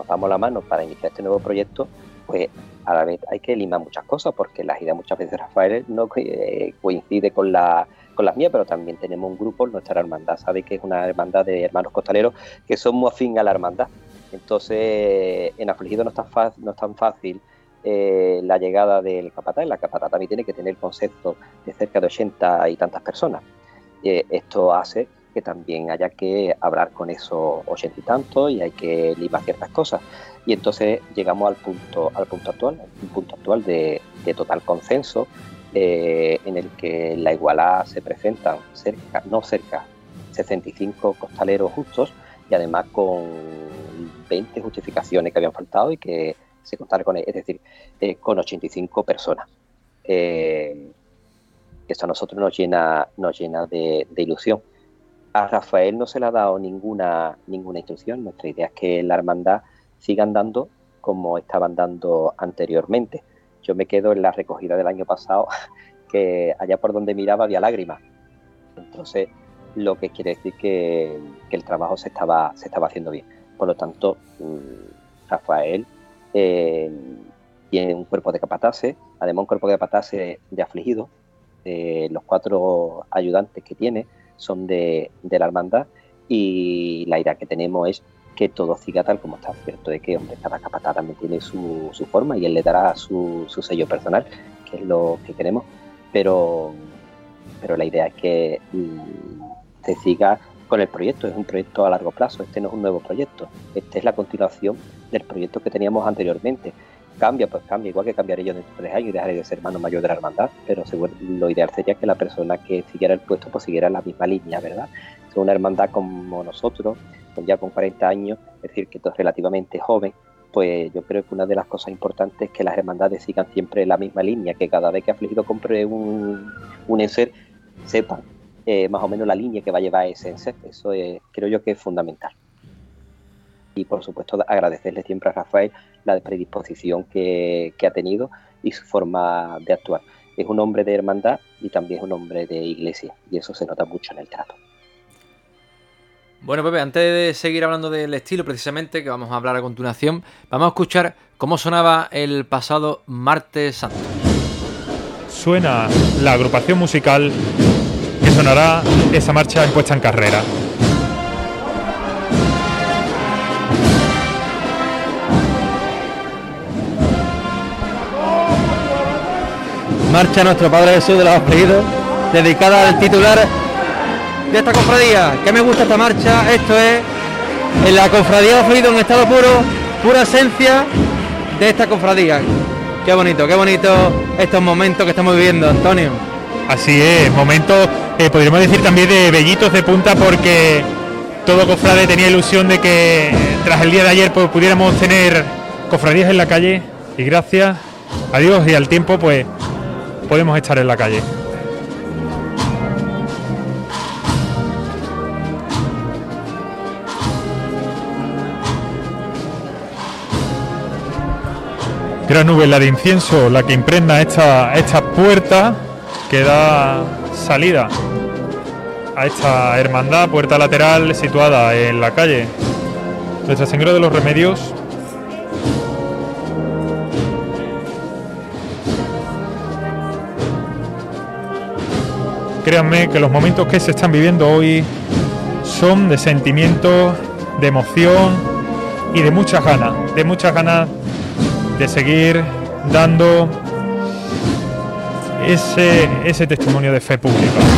damos la mano para iniciar este nuevo proyecto, pues a la vez hay que limar muchas cosas porque las ideas muchas veces Rafael no eh, coincide con, la, con las mías, pero también tenemos un grupo, nuestra hermandad, sabe que es una hermandad de hermanos costaleros que somos afín a la hermandad. Entonces, en Afligido no es tan, no es tan fácil eh, la llegada del capataz. La capataz también tiene que tener concepto de cerca de 80 y tantas personas. Eh, esto hace también haya que hablar con esos 80 y tantos y hay que limar ciertas cosas. Y entonces llegamos al punto, al punto actual, un punto actual de, total consenso, eh, en el que la igualdad se presentan cerca, no cerca, 65 costaleros justos y además con 20 justificaciones que habían faltado y que se contara con, es decir, eh, con 85 personas. Eh, eso a nosotros nos llena, nos llena de, ilusión. A Rafael no se le ha dado ninguna, ninguna instrucción. Nuestra idea es que la hermandad siga andando como estaban dando anteriormente. Yo me quedo en la recogida del año pasado, *laughs* que allá por donde miraba había lágrimas. Entonces, lo que quiere decir que, el trabajo se estaba, se estaba haciendo bien. Por lo tanto, mm, Rafael eh, tiene un cuerpo de capataces, además un cuerpo de capataces de afligido. Eh, los cuatro ayudantes que tiene son de, la hermandad y la idea que tenemos es que todo siga tal como está, cierto de que hombre, cada capataz también tiene su, forma y él le dará su, sello personal, que es lo que queremos, pero, pero la idea es que mm, se siga con el proyecto. Es un proyecto a largo plazo, este no es un nuevo proyecto, este es la continuación del proyecto que teníamos anteriormente. Cambia, pues cambia, igual que cambiaré yo dentro de tres años y dejaré de ser hermano mayor de la hermandad, pero lo ideal sería que la persona que siguiera el puesto pues siguiera la misma línea, ¿verdad? Es una hermandad como nosotros, ya con 40 años, es decir, que es relativamente joven, pues yo creo que una de las cosas importantes es que las hermandades sigan siempre la misma línea, que cada vez que afligido compre un, un enser, sepan eh, más o menos la línea que va a llevar ese enset. Eso creo yo que es fundamental. Y por supuesto agradecerle siempre a Rafael la predisposición que, ha tenido y su forma de actuar. Es un hombre de hermandad y también es un hombre de iglesia y eso se nota mucho en el trato. Bueno, Pepe, antes de seguir hablando del estilo precisamente, que vamos a hablar a continuación, vamos a escuchar cómo sonaba el pasado martes santo. Suena la agrupación musical sonará esa marcha en puesta en carrera. Marcha nuestro Padre Jesús de los Afligidos, dedicada al titular de esta cofradía. Que me gusta esta marcha, esto es en la cofradía de Afligidos en estado puro, pura esencia de esta cofradía. Qué bonito, qué bonito estos momentos que estamos viviendo, Antonio. Así es, momentos eh, podríamos decir también de bellitos de punta porque todo cofrade tenía ilusión de que tras el día de ayer pues, pudiéramos tener cofradías en la calle y gracias a Dios y al tiempo pues podemos estar en la calle. Gran nube la de incienso, la que impregna esta, esta puerta que da salida a esta hermandad, puerta lateral situada en la calle Nuestra Señora de los Remedios. Créanme que los momentos que se están viviendo hoy son de sentimiento, de emoción y de muchas ganas, de muchas ganas de seguir dando ese, ese testimonio de fe pública.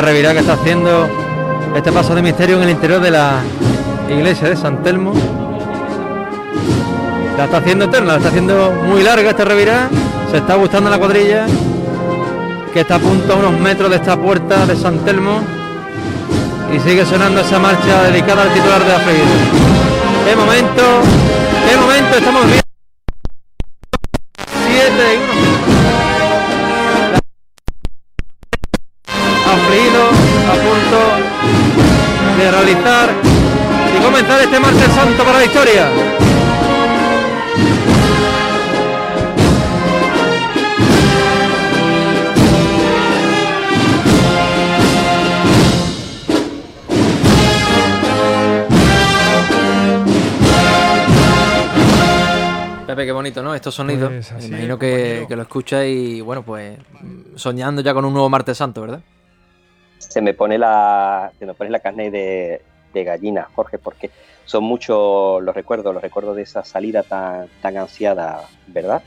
Bonita revirada que está haciendo este paso de misterio en el interior de la iglesia de San Telmo. La está haciendo eterna, la está haciendo muy larga esta revirada. Se está gustando la cuadrilla que está a punto a unos metros de esta puerta de San Telmo y sigue sonando esa marcha dedicada al titular de la freída. ¡Qué momento! ¡Qué momento! Estamos viendo 7 y comenzar este martes santo para la historia. Pepe, qué bonito, ¿no? Estos sonidos. Pues así Me imagino que lo escuchas y, bueno, pues soñando ya con un nuevo martes santo, ¿verdad? Se me pone la, se me pone la carne de, de gallina, Jorge, porque son muchos los recuerdos, los recuerdos de esa salida tan, tan ansiada, ¿verdad?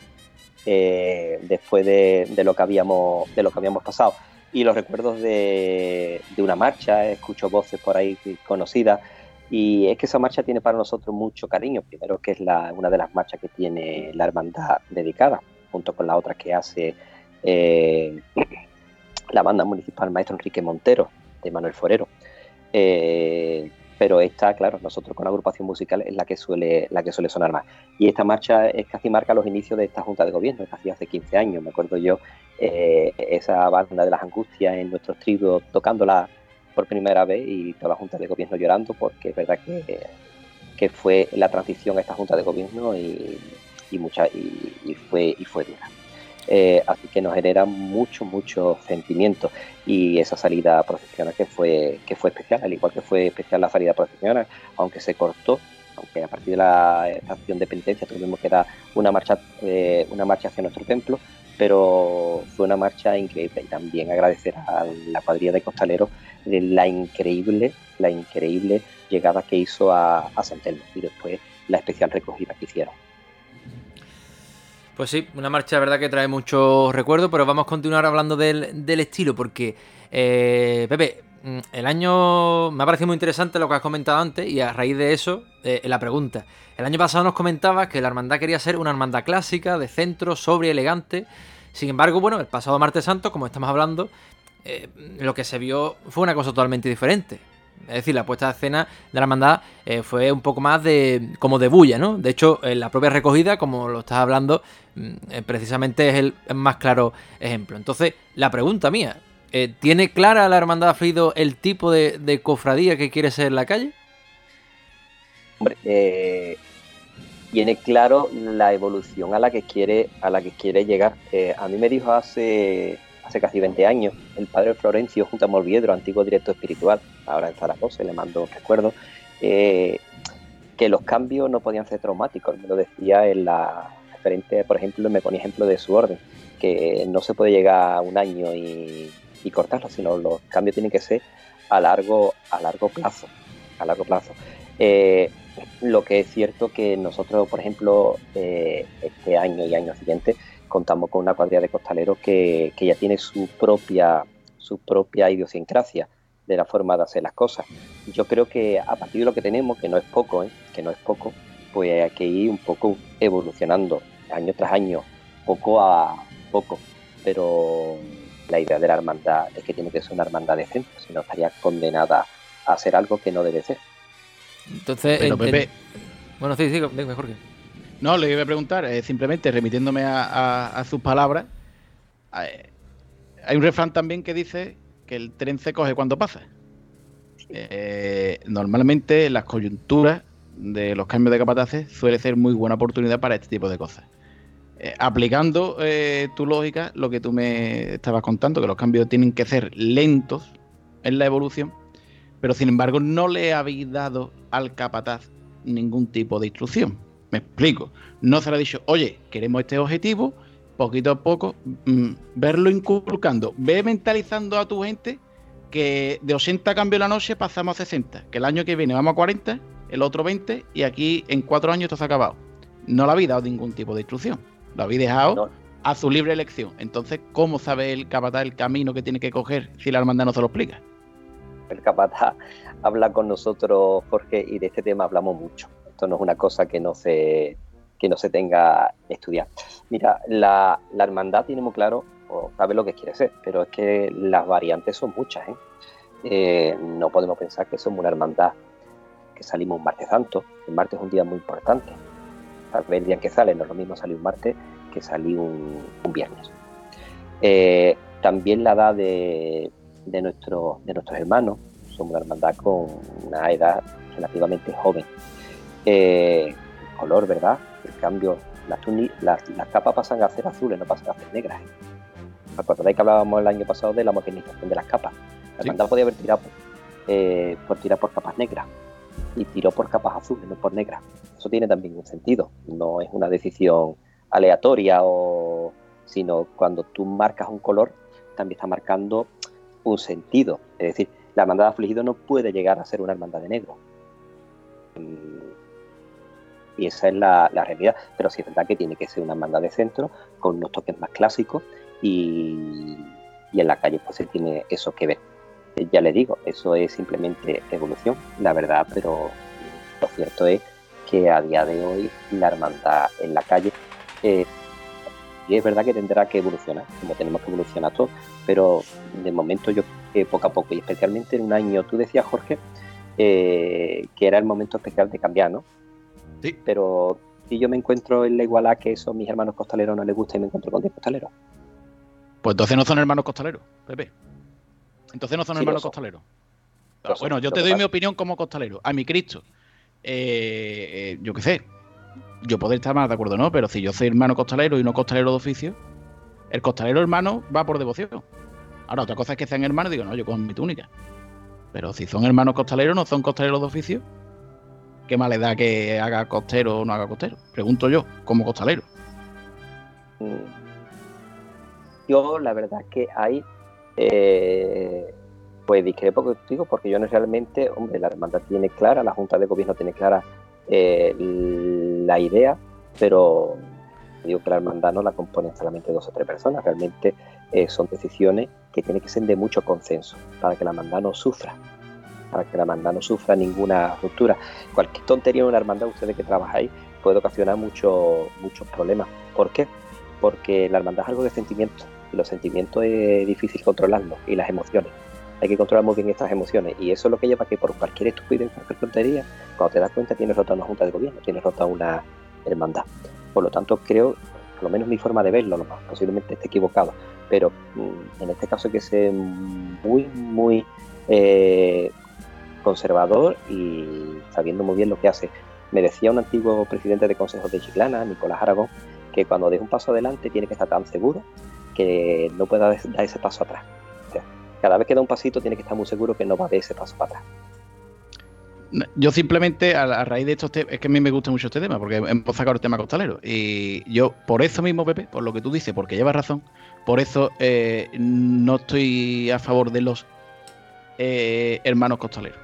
Eh, después de, de lo que habíamos, de lo que habíamos pasado. Y los recuerdos de, de una marcha, escucho voces por ahí conocidas, y es que esa marcha tiene para nosotros mucho cariño. Primero que es la, una de las marchas que tiene la hermandad dedicada, junto con la otra que hace eh, la banda municipal Maestro Enrique Montero, de Manuel Forero. Eh, pero esta, claro, nosotros con la agrupación musical es la que suele, la que suele sonar más. Y esta marcha es casi marca los inicios de esta Junta de Gobierno, casi hace 15 años, me acuerdo yo, eh, esa banda de las angustias en nuestros tribus tocándola por primera vez y toda la Junta de Gobierno llorando, porque es verdad que, que fue la transición a esta Junta de Gobierno y, y mucha, y, y fue, y fue dura. Eh, así que nos genera mucho, mucho sentimiento. Y esa salida procesional que fue, que fue especial, al igual que fue especial la salida procesional, aunque se cortó, aunque a partir de la estación de penitencia tuvimos que dar una marcha, eh, una marcha hacia nuestro templo, pero fue una marcha increíble. Y también agradecer a la cuadrilla de costaleros la increíble, la increíble llegada que hizo a, a San Telmo y después la especial recogida que hicieron. Pues sí, una marcha, verdad, que trae muchos recuerdos, pero vamos a continuar hablando del, del estilo, porque, eh, Pepe, mm, el año me ha parecido muy interesante lo que has comentado antes, y a raíz de eso, eh, la pregunta. El año pasado nos comentabas que la hermandad quería ser una hermandad clásica, de centro, sobria, elegante. Sin embargo, bueno, el pasado martes santo, como estamos hablando, eh, lo que se vio fue una cosa totalmente diferente. Es decir, la puesta de escena de la hermandad eh, fue un poco más de como de bulla, ¿no? De hecho, la propia recogida, como lo estás hablando, mm, eh, precisamente es el más claro ejemplo. Entonces, la pregunta mía, eh, ¿tiene clara la hermandad Aflido el tipo de, cofradía que quiere ser en la calle? Hombre, eh, tiene claro la evolución a la que quiere, a la que quiere llegar. A mí me dijo hace, hace casi 20 años el padre Florencio junto a Morviedro, antiguo director espiritual, ahora en Zaragoza, le mando recuerdo, eh, que los cambios no podían ser traumáticos. Me lo decía en la referente, por ejemplo, me ponía ejemplo de su orden, que no se puede llegar a un año y, y cortarlo, sino los cambios tienen que ser a largo, a largo plazo. A largo plazo. Eh, lo que es cierto que nosotros, por ejemplo, eh, este año y año siguiente, contamos con una cuadrilla de costaleros que, que ya tiene su propia, su propia idiosincrasia de la forma de hacer las cosas. Yo creo que a partir de lo que tenemos, que no es poco, ¿eh? que no es poco, pues hay que ir un poco evolucionando año tras año, poco a poco. Pero la idea de la hermandad es que tiene que ser una hermandad decente, si no estaría condenada a hacer algo que no debe ser. Entonces, Pero, en- en- Pepe- bueno, sí, sí, dime, Jorge. No, le iba a preguntar, eh, simplemente remitiéndome a, a- a sus palabras. eh, hay un refrán también que dice que el tren se coge cuando pasa. Eh, normalmente las coyunturas de los cambios de capataces suele ser muy buena oportunidad para este tipo de cosas. Eh, aplicando eh, tu lógica, lo que tú me estabas contando, que los cambios tienen que ser lentos en la evolución, pero sin embargo no le habéis dado al capataz ningún tipo de instrucción. Me explico. No se le ha dicho, oye, queremos este objetivo, poquito a poco, mm, verlo inculcando. Ve mentalizando a tu gente que de 80 cambios la noche pasamos a 60, que el año que viene vamos a 40, el otro 20, y aquí en cuatro años esto se ha acabado. No le habéis dado ningún tipo de instrucción. Lo habéis dejado a su libre elección. Entonces, ¿cómo sabe el capataz el camino que tiene que coger si la hermandad no se lo explica? El capataz habla con nosotros, Jorge, y de este tema hablamos mucho. No es una cosa que no se, que no se tenga estudiado. Mira, la, la hermandad tiene muy claro, o sabe lo que quiere ser, pero es que las variantes son muchas. ¿eh? Eh, no podemos pensar que somos una hermandad que salimos un martes santo. El martes es un día muy importante. Saber el día en que sale no es lo mismo salir un martes que salir un, un viernes. Eh, también la edad de, de, nuestro, de nuestros hermanos. Somos una hermandad con una edad relativamente joven. Eh, color, ¿verdad? El cambio, las, las, las, capas pasan a ser azules, no pasan a ser negras. ¿eh? ¿Acordáis que hablábamos el año pasado de la modernización de las capas? La hermandad podía haber tirado eh, por tirar por capas negras y tiró por capas azules, no por negras. Eso tiene también un sentido. No es una decisión aleatoria o sino cuando tú marcas un color también está marcando un sentido. Es decir, la hermandad de afligido no puede llegar a ser una hermandad de negro. Y esa es la, realidad. Pero sí es verdad que tiene que ser una hermandad de centro con unos toques más clásicos y, y en la calle pues se tiene eso que ver. Ya le digo, eso es simplemente evolución, la verdad, pero lo cierto es que a día de hoy la hermandad en la calle eh, y es verdad que tendrá que evolucionar, como tenemos que evolucionar todos, pero de momento yo eh, poco a poco, y especialmente en un año, tú decías, Jorge, eh, que era el momento especial de cambiar, ¿no? Sí. Pero si yo me encuentro en la igualdad que eso a mis hermanos costaleros no les gusta y me encuentro con 10 costaleros. Pues entonces no son hermanos costaleros, Pepe. Entonces no son sí, hermanos son. costaleros. Pero bueno, yo te doy mi opinión como costalero. A mi Cristo. Eh, yo qué sé, yo podré estar más de acuerdo, ¿no? Pero si yo soy hermano costalero y no costalero de oficio, el costalero hermano va por devoción. Ahora, otra cosa es que sean hermanos, digo, no, yo con mi túnica. Pero si son hermanos costaleros, no son costaleros de oficio, ¿qué más le da que haga costero o no haga costero? Pregunto yo, como costalero. Yo, la verdad es que hay, eh, pues discrepo contigo, porque yo no realmente, hombre, la hermandad tiene clara, la Junta de Gobierno tiene clara eh, la idea, pero digo que la hermandad no la componen solamente dos o tres personas, realmente eh, son decisiones que tienen que ser de mucho consenso para que la hermandad no sufra, para que la hermandad no sufra ninguna ruptura. Cualquier tontería en una hermandad, ustedes que trabajáis, puede ocasionar mucho, muchos problemas. ¿Por qué? Porque la hermandad es algo de sentimientos y los sentimientos es difícil controlarlos y las emociones hay que controlar muy bien estas emociones y eso es lo que lleva a que por cualquier estupidez, cualquier tontería, cuando te das cuenta tienes rota una junta de gobierno, tienes rota una hermandad. Por lo tanto, creo, por lo menos mi forma de verlo, no, posiblemente esté equivocado, pero en este caso hay que ser muy, muy eh, conservador y sabiendo muy bien lo que hace. Me decía un antiguo presidente de consejos de Chiclana, Nicolás Aragón, que cuando des un paso adelante tiene que estar tan seguro que no pueda dar ese paso atrás cada vez que da un pasito tiene que estar muy seguro que no va a dar ese paso para atrás. Yo simplemente, a, a raíz de estos temas, es que a mí me gusta mucho este tema, porque hemos sacado el tema costalero. Y yo, por eso mismo, Pepe, por lo que tú dices, porque llevas razón, por eso eh, no estoy a favor de los eh, hermanos costaleros.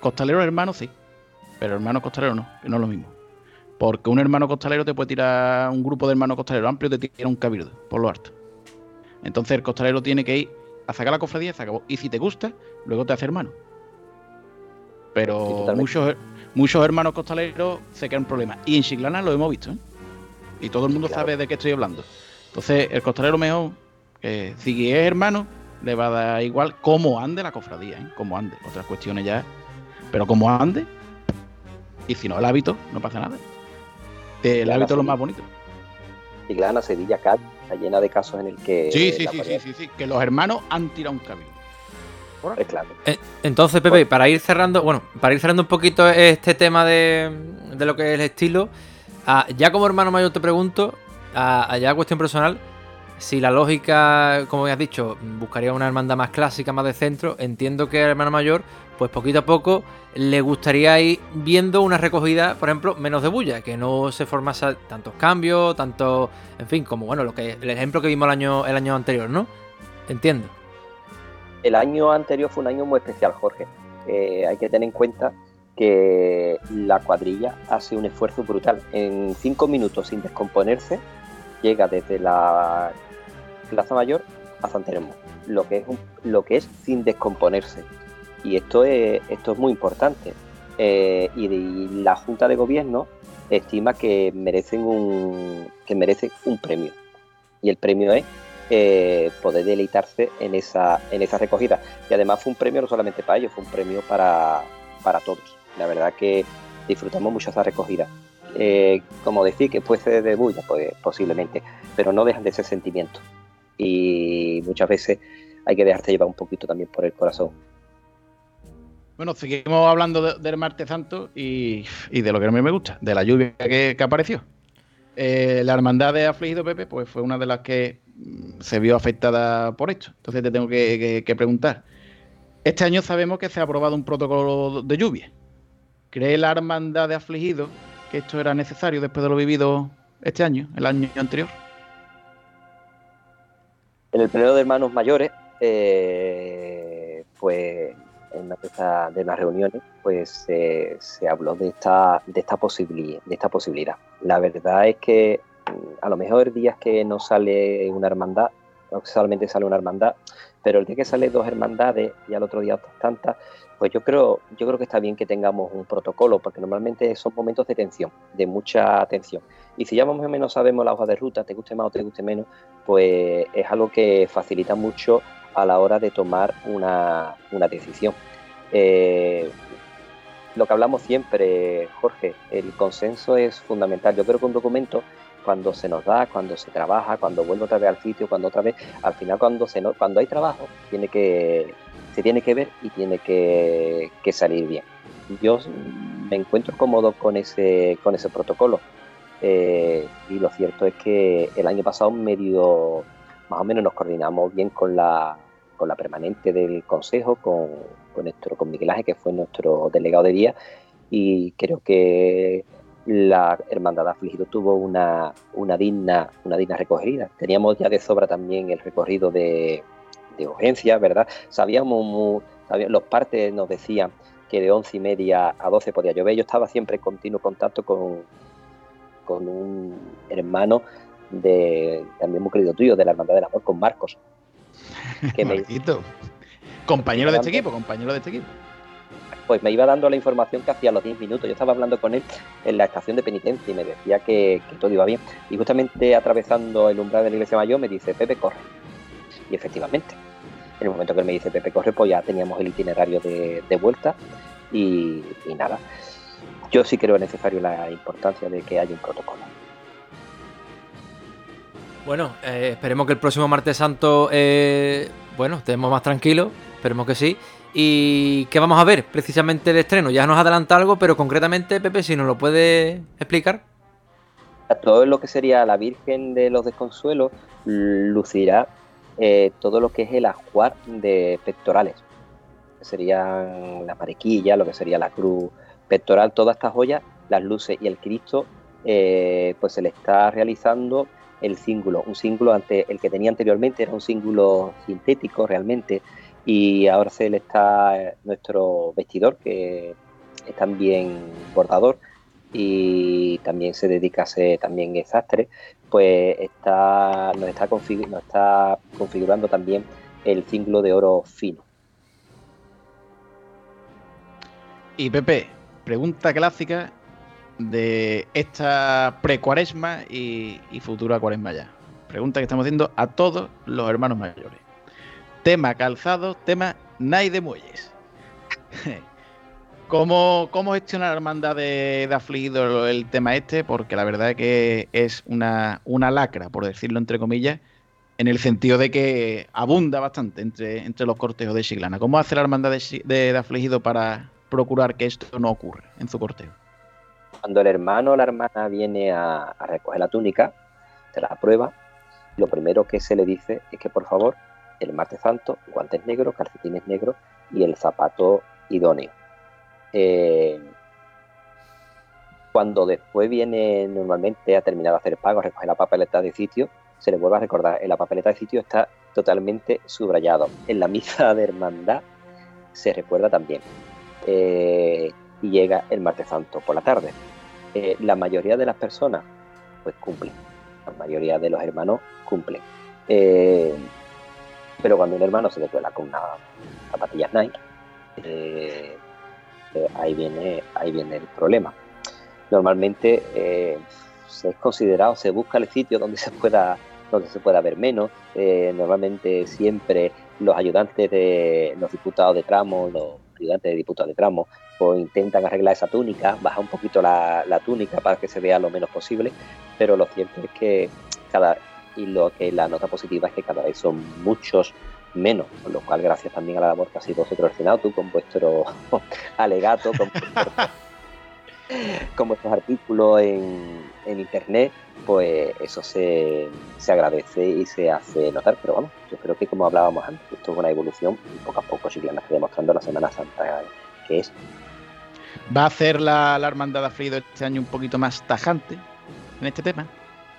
Costaleros hermanos sí, pero hermanos costaleros no, que no es lo mismo. Porque un hermano costalero te puede tirar, un grupo de hermanos costaleros amplio te tira un cabildo, por lo harto. Entonces el costalero tiene que ir a sacar la cofradía, se acabó. Y si te gusta, luego te hace hermano. Pero sí, muchos, muchos hermanos costaleros se quedan problemas. Y en Chiclana lo hemos visto, ¿eh? Y todo el mundo claro. sabe de qué estoy hablando. Entonces, el costalero mejor, eh, si es hermano, le va a dar igual cómo ande la cofradía, ¿eh? Cómo ande. Otras cuestiones ya. Pero como ande. Y si no, el hábito, no pasa nada. El Chiclana, hábito es lo más bonito. Chiclana, Sevilla, Cádiz está llena de casos en el que. Sí, sí, sí, sí, sí, sí, que los hermanos han tirado un camino. Es claro. Eh, entonces, Pepe, para ir cerrando, bueno, para ir cerrando un poquito este tema de, de lo que es el estilo, uh, ya como hermano mayor te pregunto, uh, ya cuestión personal, si la lógica, como has dicho, buscaría una hermandad más clásica, más de centro, entiendo que el hermano mayor, pues poquito a poco le gustaría ir viendo una recogida, por ejemplo, menos de bulla, que no se formase tantos cambios, tanto, en fin, como bueno, lo que el ejemplo que vimos el año, el año anterior, ¿no? Entiendo. El año anterior fue un año muy especial, Jorge. Eh, hay que tener en cuenta que la cuadrilla hace un esfuerzo brutal. En cinco minutos sin descomponerse, llega desde la Plaza Mayor a San Telmo, lo que es un- lo que es sin descomponerse. Y esto es, esto es muy importante. Eh, y, la Junta de Gobierno estima que merecen un que merecen un premio. Y el premio es eh, poder deleitarse en esa, en esa recogida. Y además fue un premio no solamente para ellos, fue un premio para, para todos. La verdad que disfrutamos mucho esa recogida. Eh, como decir que puede ser de bulla, pues posiblemente, pero no dejan de ese sentimiento. Y muchas veces hay que dejarse llevar un poquito también por el corazón. Bueno, seguimos hablando de- del martes santo y, y de lo que a mí me gusta, de la lluvia que, que apareció. Eh, la hermandad de Afligido Pepe, pues fue una de las que mm, se vio afectada por esto. Entonces te tengo que, que- que preguntar. Este año sabemos que se ha aprobado un protocolo de lluvia. ¿Cree la hermandad de Afligido que esto era necesario después de lo vivido este año, el año anterior? En el pleno de hermanos mayores, eh, pues en una de, las reuniones, pues se- habló de esta, posibilidad, de esta posibilidad. La verdad es que mm, a lo mejor días que no sale una hermandad, solamente sale una hermandad, pero el día que sale dos hermandades y al otro día otras tantas, pues yo creo, yo creo que está bien que tengamos un protocolo, porque normalmente son momentos de tensión, de mucha tensión. Y si ya más o menos sabemos la hoja de ruta, te guste más o te guste menos, pues es algo que facilita mucho a la hora de tomar una, una decisión. Eh, lo que hablamos siempre, Jorge, el consenso es fundamental. Yo creo que un documento, cuando se nos da, cuando se trabaja, cuando vuelve otra vez al sitio, cuando otra vez, al final cuando se no- cuando hay trabajo, tiene que, se tiene que ver y tiene que, que salir bien. Yo me encuentro cómodo con ese, con ese protocolo. Eh, y lo cierto es que el año pasado medio más o menos nos coordinamos bien con la, con la permanente del consejo, con, con, nuestro, con Miguel Ángel, que fue nuestro delegado de día, y creo que la Hermandad de Afligido tuvo una, una, digna, una digna recogida. Teníamos ya de sobra también el recorrido de, de urgencia, ¿verdad? Sabíamos, muy- sabía- los partes nos decían que de once y media a 12 podía llover. Yo estaba siempre en continuo contacto con, con un hermano de también muy querido tuyo, de la Hermandad del Amor, con Marcos. Que me, compañero de este equipo, compañero de este equipo. pues me iba dando la información que hacía los 10 minutos. Yo estaba hablando con él en la estación de penitencia y me decía que, que todo iba bien. Y justamente atravesando el umbral de la iglesia mayor me dice, Pepe, corre. Y efectivamente, en el momento que él me dice, Pepe, corre, pues ya teníamos el itinerario de, de vuelta y, y nada. Yo sí creo necesario la importancia de que haya un protocolo. Bueno, eh, esperemos que el próximo martes santo, eh, bueno, estemos más tranquilos, esperemos que sí. ¿Y qué vamos a ver precisamente de estreno? Ya nos adelanta algo, pero concretamente, Pepe, si nos lo puede explicar. todo lo que sería la Virgen de los Desconsuelos lucirá eh, todo lo que es el ajuar de pectorales. Que serían la mariquilla, lo que sería la cruz pectoral, todas estas joyas, las luces y el Cristo, eh, pues se le está realizando el cíngulo. Un cíngulo ante el que tenía anteriormente era un cíngulo sintético realmente y ahora se le está eh, nuestro vestidor que es también bordador y también se dedica a ser también es sastre, pues está, nos, está configurando también el cíngulo de oro fino. Y Pepe, pregunta clásica de esta pre-cuaresma y, y futura cuaresma ya. Pregunta que estamos haciendo a todos los hermanos mayores. Tema calzado, tema Nay de Muelles. *laughs* ¿Cómo, ¿Cómo gestiona la hermandad de, de el tema este? Porque la verdad es que es una, una lacra, por decirlo entre comillas, en el sentido de que abunda bastante entre, entre los cortejos de Chiclana. ¿Cómo hace la hermandad de, de- de afligido para procurar que esto no ocurra en su cortejo? Cuando el hermano o la hermana viene a, a recoger la túnica, se la prueba, lo primero que se le dice es que por favor el martes santo, guantes negros, calcetines negros y el zapato idóneo. Eh, cuando después viene normalmente a terminar de hacer pago, a recoger la papeleta de sitio, se le vuelve a recordar, en la papeleta de sitio está totalmente subrayado. En la misa de hermandad se recuerda también. Eh, y llega el martes santo por la tarde. Eh, la mayoría de las personas pues cumplen. La mayoría de los hermanos cumplen. Pero cuando un hermano se le cuela con unas zapatillas Nike, eh, eh, ahí, viene, ahí viene el problema. Normalmente se es considerado, se busca el sitio donde se pueda donde se pueda ver menos. normalmente siempre los ayudantes de los diputados de tramo, los ayudantes de diputados de tramo, pues intentan arreglar esa túnica, bajar un poquito la, la, túnica para que se vea lo menos posible, pero lo cierto es que cada y lo que la nota positiva es que cada vez son muchos menos, con lo cual gracias también a la labor que ha sido vosotros tú con vuestro *laughs* alegato, con, *laughs* con vuestros artículos en, internet, pues eso se, se, agradece y se hace notar. Pero bueno, yo creo que como hablábamos antes, esto es una evolución y poco a poco Chiclana está demostrando la Semana Santa que es. ¿Va a hacer la, la Hermandad Aflido este año un poquito más tajante en este tema?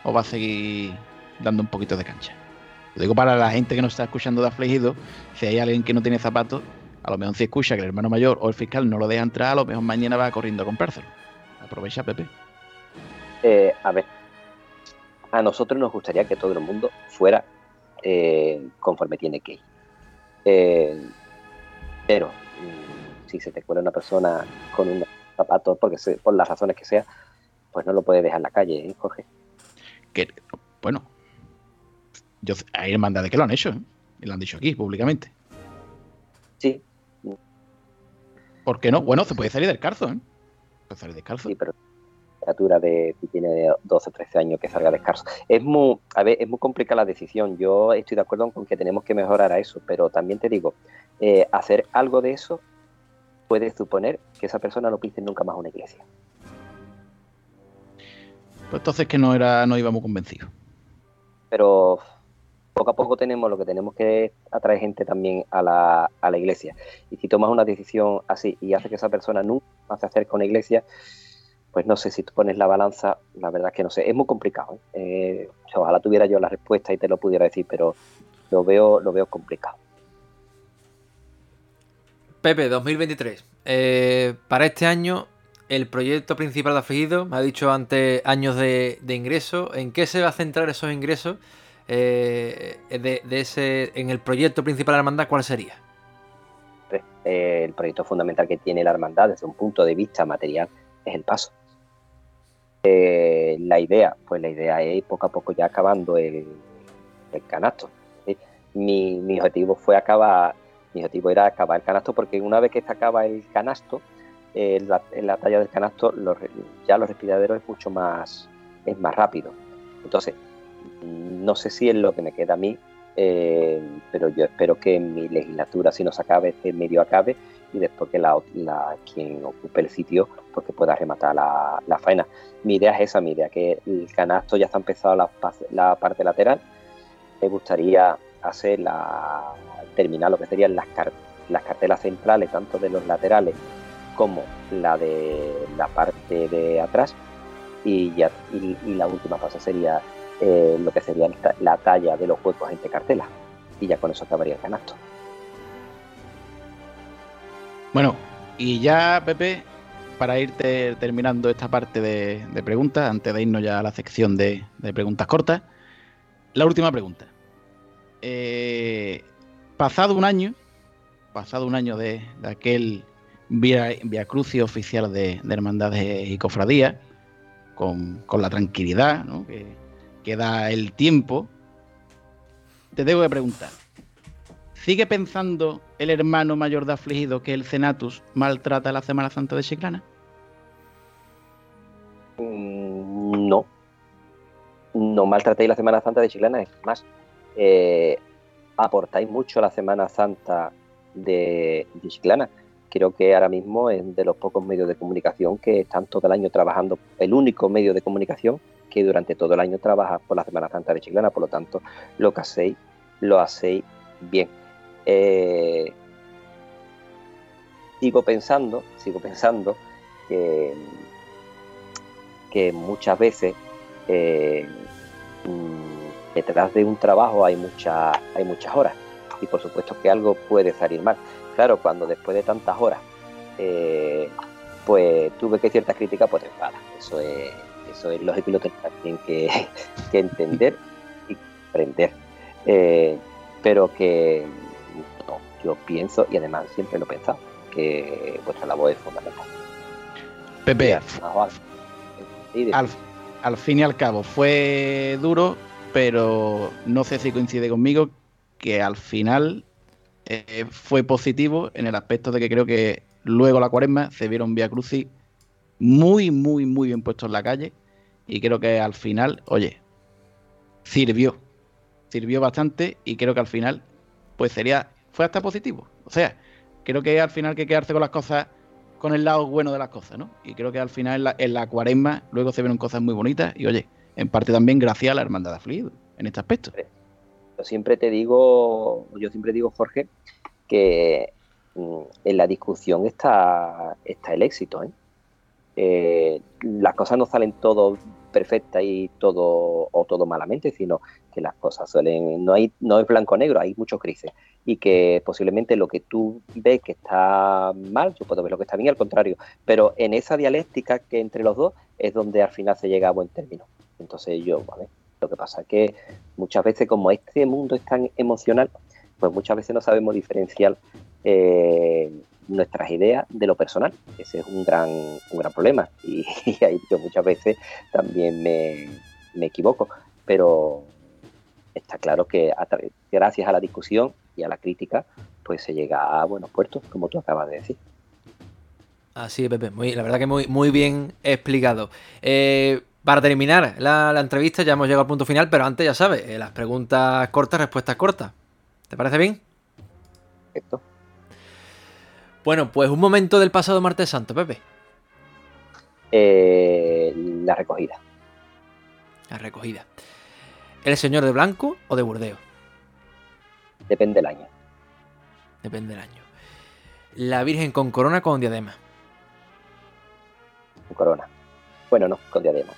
¿O va a seguir dando un poquito de cancha? Lo digo para la gente que nos está escuchando de afligido, si hay alguien que no tiene zapatos, a lo mejor si escucha que el hermano mayor o el fiscal no lo deja entrar, a lo mejor mañana va corriendo a comprárselo. Aprovecha, Pepe. Eh, a ver, a nosotros nos gustaría que todo el mundo fuera eh, conforme tiene que ir. Eh, pero mm, si se te cuela una persona con un zapato, porque por las razones que sea, pues no lo puedes dejar en la calle, ¿eh, Jorge? Que, bueno, yo, hay hermandades que lo han hecho, y lo han dicho aquí públicamente. Sí. ¿Por qué no? Bueno, se puede salir del calzo, ¿eh? Puede salir descalzo. Sí, pero criatura de si tiene 12 o 13 años que salga descalzo. Es muy, a ver, es muy complicada la decisión. Yo estoy de acuerdo con que tenemos que mejorar a eso, pero también te digo, eh, hacer algo de eso puede suponer que esa persona no pise nunca más a una iglesia. Pues entonces que no era, no íbamos convencidos. Pero poco a poco tenemos lo que tenemos que atraer gente también a la, a la iglesia. Y si tomas una decisión así y hace que esa persona nunca se acerque a una iglesia, pues no sé si tú pones la balanza, la verdad es que no sé, es muy complicado. ¿eh? Eh, ojalá tuviera yo la respuesta y te lo pudiera decir, pero lo veo, lo veo complicado. Pepe, 2023. Eh, para este año, el proyecto principal de Afligido, me ha dicho antes años de, ingreso. ¿En qué se va a centrar esos ingresos? De, ese, en el proyecto principal de la hermandad, ¿cuál sería? el proyecto fundamental que tiene la hermandad desde un punto de vista material es el paso. Eh, la idea, pues la idea es poco a poco ya acabando el, canasto. Mi, objetivo fue acabar, mi objetivo era acabar el canasto porque una vez que se acaba el canasto, en, la, talla del canasto ya los respiraderos es mucho más, es más rápido. Entonces, no sé si es lo que me queda a mí, eh, pero yo espero que mi legislatura, si no se acabe, este medio acabe y después que la, quien ocupe el sitio pues que pueda rematar la, faena. Mi idea es esa, mi idea, que el canasto ya está empezado la, la parte lateral. Me gustaría hacer la, terminar lo que serían las, las cartelas centrales, tanto de los laterales como la de la parte de atrás. Y, ya, y, la última fase sería eh, lo que sería la talla de los huecos entre cartelas. Y ya con eso acabaría el canasto. Bueno, y ya, Pepe, para irte terminando esta parte de, preguntas, antes de irnos ya a la sección de, preguntas cortas, la última pregunta. Eh, pasado un año, pasado un año de, aquel via, crucio oficial de, hermandades y cofradías, con, la tranquilidad que, que da el tiempo, te debo de preguntar, ¿Sigue pensando el hermano mayor de afligido que el Cenatus maltrata la Semana Santa de Chiclana? Mm, no. No maltratéis la Semana Santa de Chiclana, es más, eh, aportáis mucho a la Semana Santa de, Chiclana. Creo que ahora mismo es de los pocos medios de comunicación que están todo el año trabajando, el único medio de comunicación que durante todo el año trabaja por la Semana Santa de Chiclana, por lo tanto, lo que hacéis, lo hacéis bien eh, sigo pensando, sigo pensando que, que muchas veces eh, mm, detrás de un trabajo hay, hay muchas horas y por supuesto que algo puede salir mal. Claro, cuando después de tantas horas eh, pues tuve que cierta crítica, pues enfada. Eso es, Eso es lógico y lo tienen que, *laughs* que entender y aprender. Eh, pero que no, yo pienso, y además siempre lo he pensado, que vuestra labor es fundamental. Pepe, al- al, fin y al cabo fue duro, pero no sé si coincide conmigo que al final eh, fue positivo en el aspecto de que creo que luego la cuaresma se vieron Via Crucis muy, muy, muy bien puestos en la calle y creo que al final, oye, sirvió, sirvió bastante y creo que al final pues sería, fue hasta positivo. O sea, creo que al final hay que quedarse con las cosas con el lado bueno de las cosas, ¿no? Y creo que al final en la, en la cuaresma luego se vieron cosas muy bonitas y oye, en parte también gracias a la hermandad de afligidos en este aspecto. Yo siempre te digo, yo siempre digo, Jorge, que mm, en la discusión está, está el éxito. ¿eh? Eh, las cosas no salen todo perfectas y todo o todo malamente, sino que las cosas suelen, no hay, no es blanco negro, hay muchos grises. Y que posiblemente lo que tú ves que está mal, yo puedo ver lo que está bien, al contrario. Pero en esa dialéctica que entre los dos es donde al final se llega a buen término. Entonces yo, ver, lo que pasa es que muchas veces como este mundo es tan emocional, pues muchas veces no sabemos diferenciar eh, nuestras ideas de lo personal. Ese es un gran, un gran problema *laughs* y, y ahí yo muchas veces también me, me equivoco, pero está claro que a gracias a la discusión y a la crítica, pues se llega a buenos puertos, como tú acabas de decir. Así es, Pepe. Muy, la verdad que muy, muy bien explicado. Eh, para terminar la, la entrevista, ya hemos llegado al punto final, pero antes ya sabes, eh, las preguntas cortas, respuestas cortas. ¿Te parece bien? Perfecto. Bueno, pues un momento del pasado martes santo, Pepe. Eh, la recogida. La recogida. ¿El señor de blanco o de Burdeos? Depende del año. Depende del año. La Virgen con corona o con diadema. Con corona. Bueno, no, con diadema.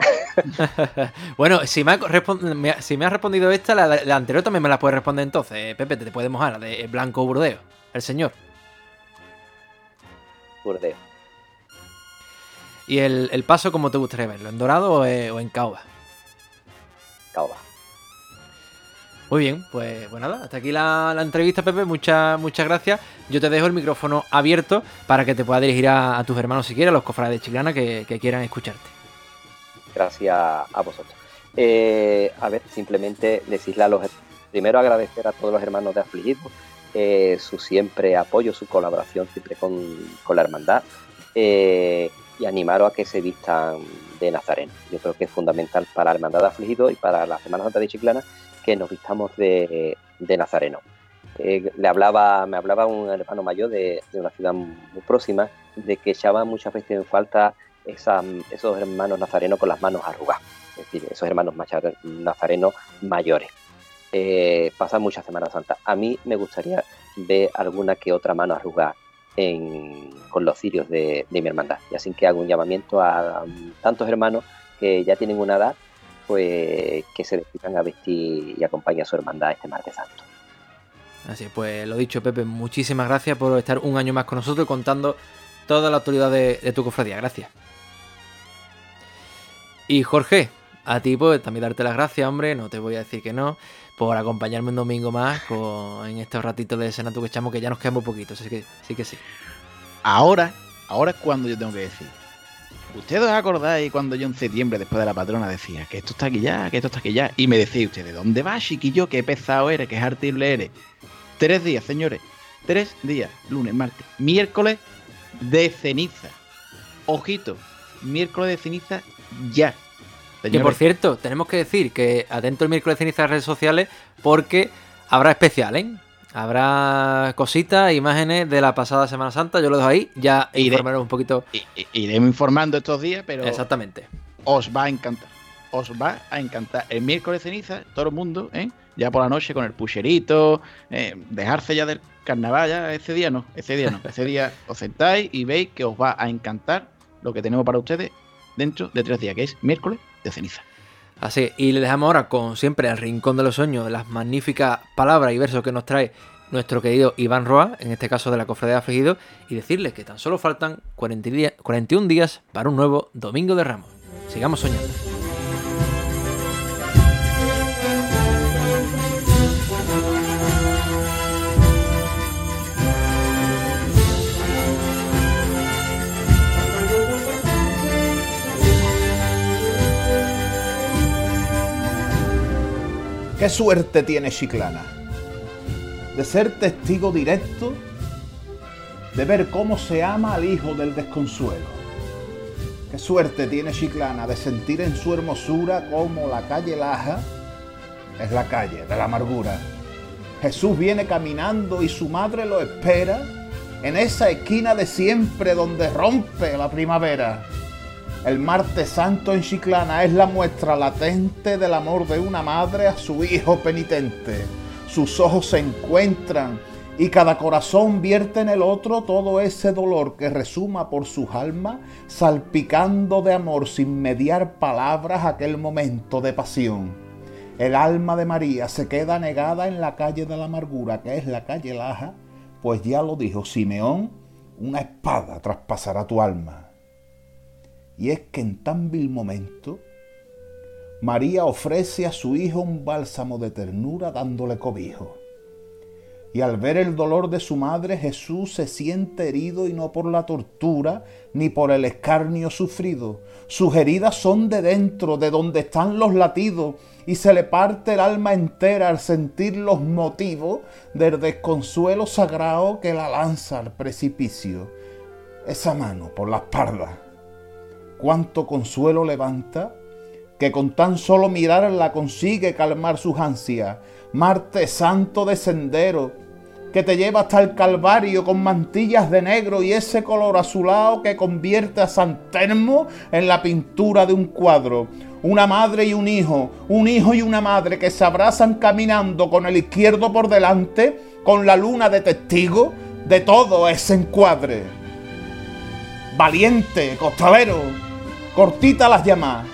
*laughs* bueno, si me, ha si me has respondido esta, la, la anterior también me la puedes responder entonces. Eh, Pepe, te, te puedes mojar, la de blanco o Burdeos. El señor. Burdeos. ¿Y el, el paso cómo te gustaría verlo? ¿En dorado o, eh, o en caoba? Caoba. Muy bien, pues, pues nada, hasta aquí la, la entrevista, Pepe. Muchas muchas gracias. Yo te dejo el micrófono abierto para que te puedas dirigir a, a tus hermanos si quieres, a los cofrades de Chiclana que, que quieran escucharte. Gracias a vosotros. Eh, a ver, simplemente decirle a los. Primero agradecer a todos los hermanos de Afligidos eh, su siempre apoyo, su colaboración siempre con, la hermandad eh, y animaros a que se vistan de Nazareno. Yo creo que es fundamental para la hermandad de y para la Semana Santa de Chiclana que nos vistamos de, Nazareno. Eh, le hablaba, me hablaba un hermano mayor de, de una ciudad muy próxima de que echaba muchas veces en falta esa- esos hermanos nazarenos con las manos arrugadas, es decir, esos hermanos nazarenos mayores. Eh, pasan muchas Semanas Santas. A mí me gustaría ver alguna que otra mano arrugada en- con los cirios de, mi hermandad. Y así que hago un llamamiento a, tantos hermanos que ya tienen una edad, pues que se decidan a vestir y acompañen a su hermandad este martes santo. Así es, pues lo dicho, Pepe, muchísimas gracias por estar un año más con nosotros contando toda la autoridad de, de tu cofradía. Gracias. Y Jorge, a ti pues también darte las gracias, hombre, no te voy a decir que no, por acompañarme un domingo más con, en estos ratitos de Senato que echamos, que ya nos queda muy poquito, así que sí que sí. Ahora, ahora es cuando yo tengo que decir. ¿Ustedes os acordáis cuando yo en septiembre, después de la patrona, decía que esto está aquí ya, que esto está aquí ya? Y me decía usted, ¿de dónde vas, chiquillo? Qué pesado eres, qué hartible eres. Tres días, señores. Tres días. Lunes, martes, miércoles de ceniza. Ojito, miércoles de ceniza ya. Que Señores, por cierto, tenemos que decir que atento el miércoles ceniza a las redes sociales porque habrá especial, ¿eh? Habrá cositas, imágenes de la pasada Semana Santa, yo lo dejo ahí, ya Iré- informaré un poquito. iremos informando estos días, pero Exactamente. os va a encantar. Os va a encantar. El miércoles ceniza, todo el mundo, ¿eh? ya por la noche con el pucherito, eh, dejarse ya del carnaval, ya ese día no, ese día no. *laughs* Ese día os sentáis y veis que os va a encantar lo que tenemos para ustedes dentro de tres días, que es miércoles de ceniza. Así, y le dejamos ahora con siempre el rincón de los sueños, las magníficas palabras y versos que nos trae nuestro querido Iván Roa, en este caso de la Cofradía de y decirles que tan solo faltan 40 días- 41 días para un nuevo Domingo de Ramos. sigamos soñando. ¿Qué suerte tiene Chiclana? De ser testigo directo, de ver cómo se ama al hijo del desconsuelo. Qué suerte tiene Chiclana de sentir en su hermosura como la calle Laja es la calle de la amargura. Jesús viene caminando y su madre lo espera en esa esquina de siempre donde rompe la primavera. El martes santo en Chiclana es la muestra latente del amor de una madre a su hijo penitente. Sus ojos se encuentran y cada corazón vierte en el otro todo ese dolor que resuma por sus almas, salpicando de amor sin mediar palabras aquel momento de pasión. El alma de María se queda negada en la calle de la amargura, que es la calle Laja, pues ya lo dijo Simeón, una espada traspasará tu alma. Y es que en tan vil momento, María ofrece a su hijo un bálsamo de ternura dándole cobijo. Y al ver el dolor de su madre, Jesús se siente herido y no por la tortura ni por el escarnio sufrido. Sus heridas son de dentro, de donde están los latidos, y se le parte el alma entera al sentir los motivos del desconsuelo sagrado que la lanza al precipicio. Esa mano por la espalda cuánto consuelo levanta, que con tan solo mirarla consigue calmar sus ansias. Marte santo de sendero, que te lleva hasta el Calvario con mantillas de negro y ese color azulado que convierte a San Termo en la pintura de un cuadro. Una madre y un hijo, un hijo y una madre que se abrazan caminando con el izquierdo por delante, con la luna de testigo de todo ese encuadre. Valiente, costalero, cortita las llamas.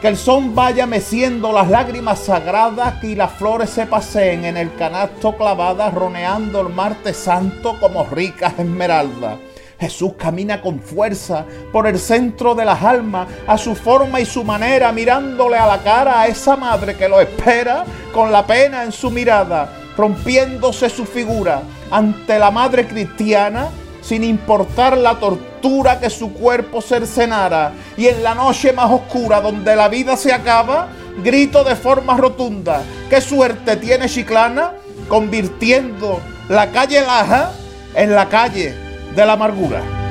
Que el son vaya meciendo las lágrimas sagradas y las flores se paseen en el canasto clavadas, roneando el martes santo como ricas esmeraldas. Jesús camina con fuerza por el centro de las almas, a su forma y su manera, mirándole a la cara a esa madre que lo espera con la pena en su mirada, rompiéndose su figura ante la madre cristiana sin importar la tortura que su cuerpo cercenara. Y en la noche más oscura donde la vida se acaba, grito de forma rotunda, qué suerte tiene Chiclana convirtiendo la calle Laja en la calle de la amargura.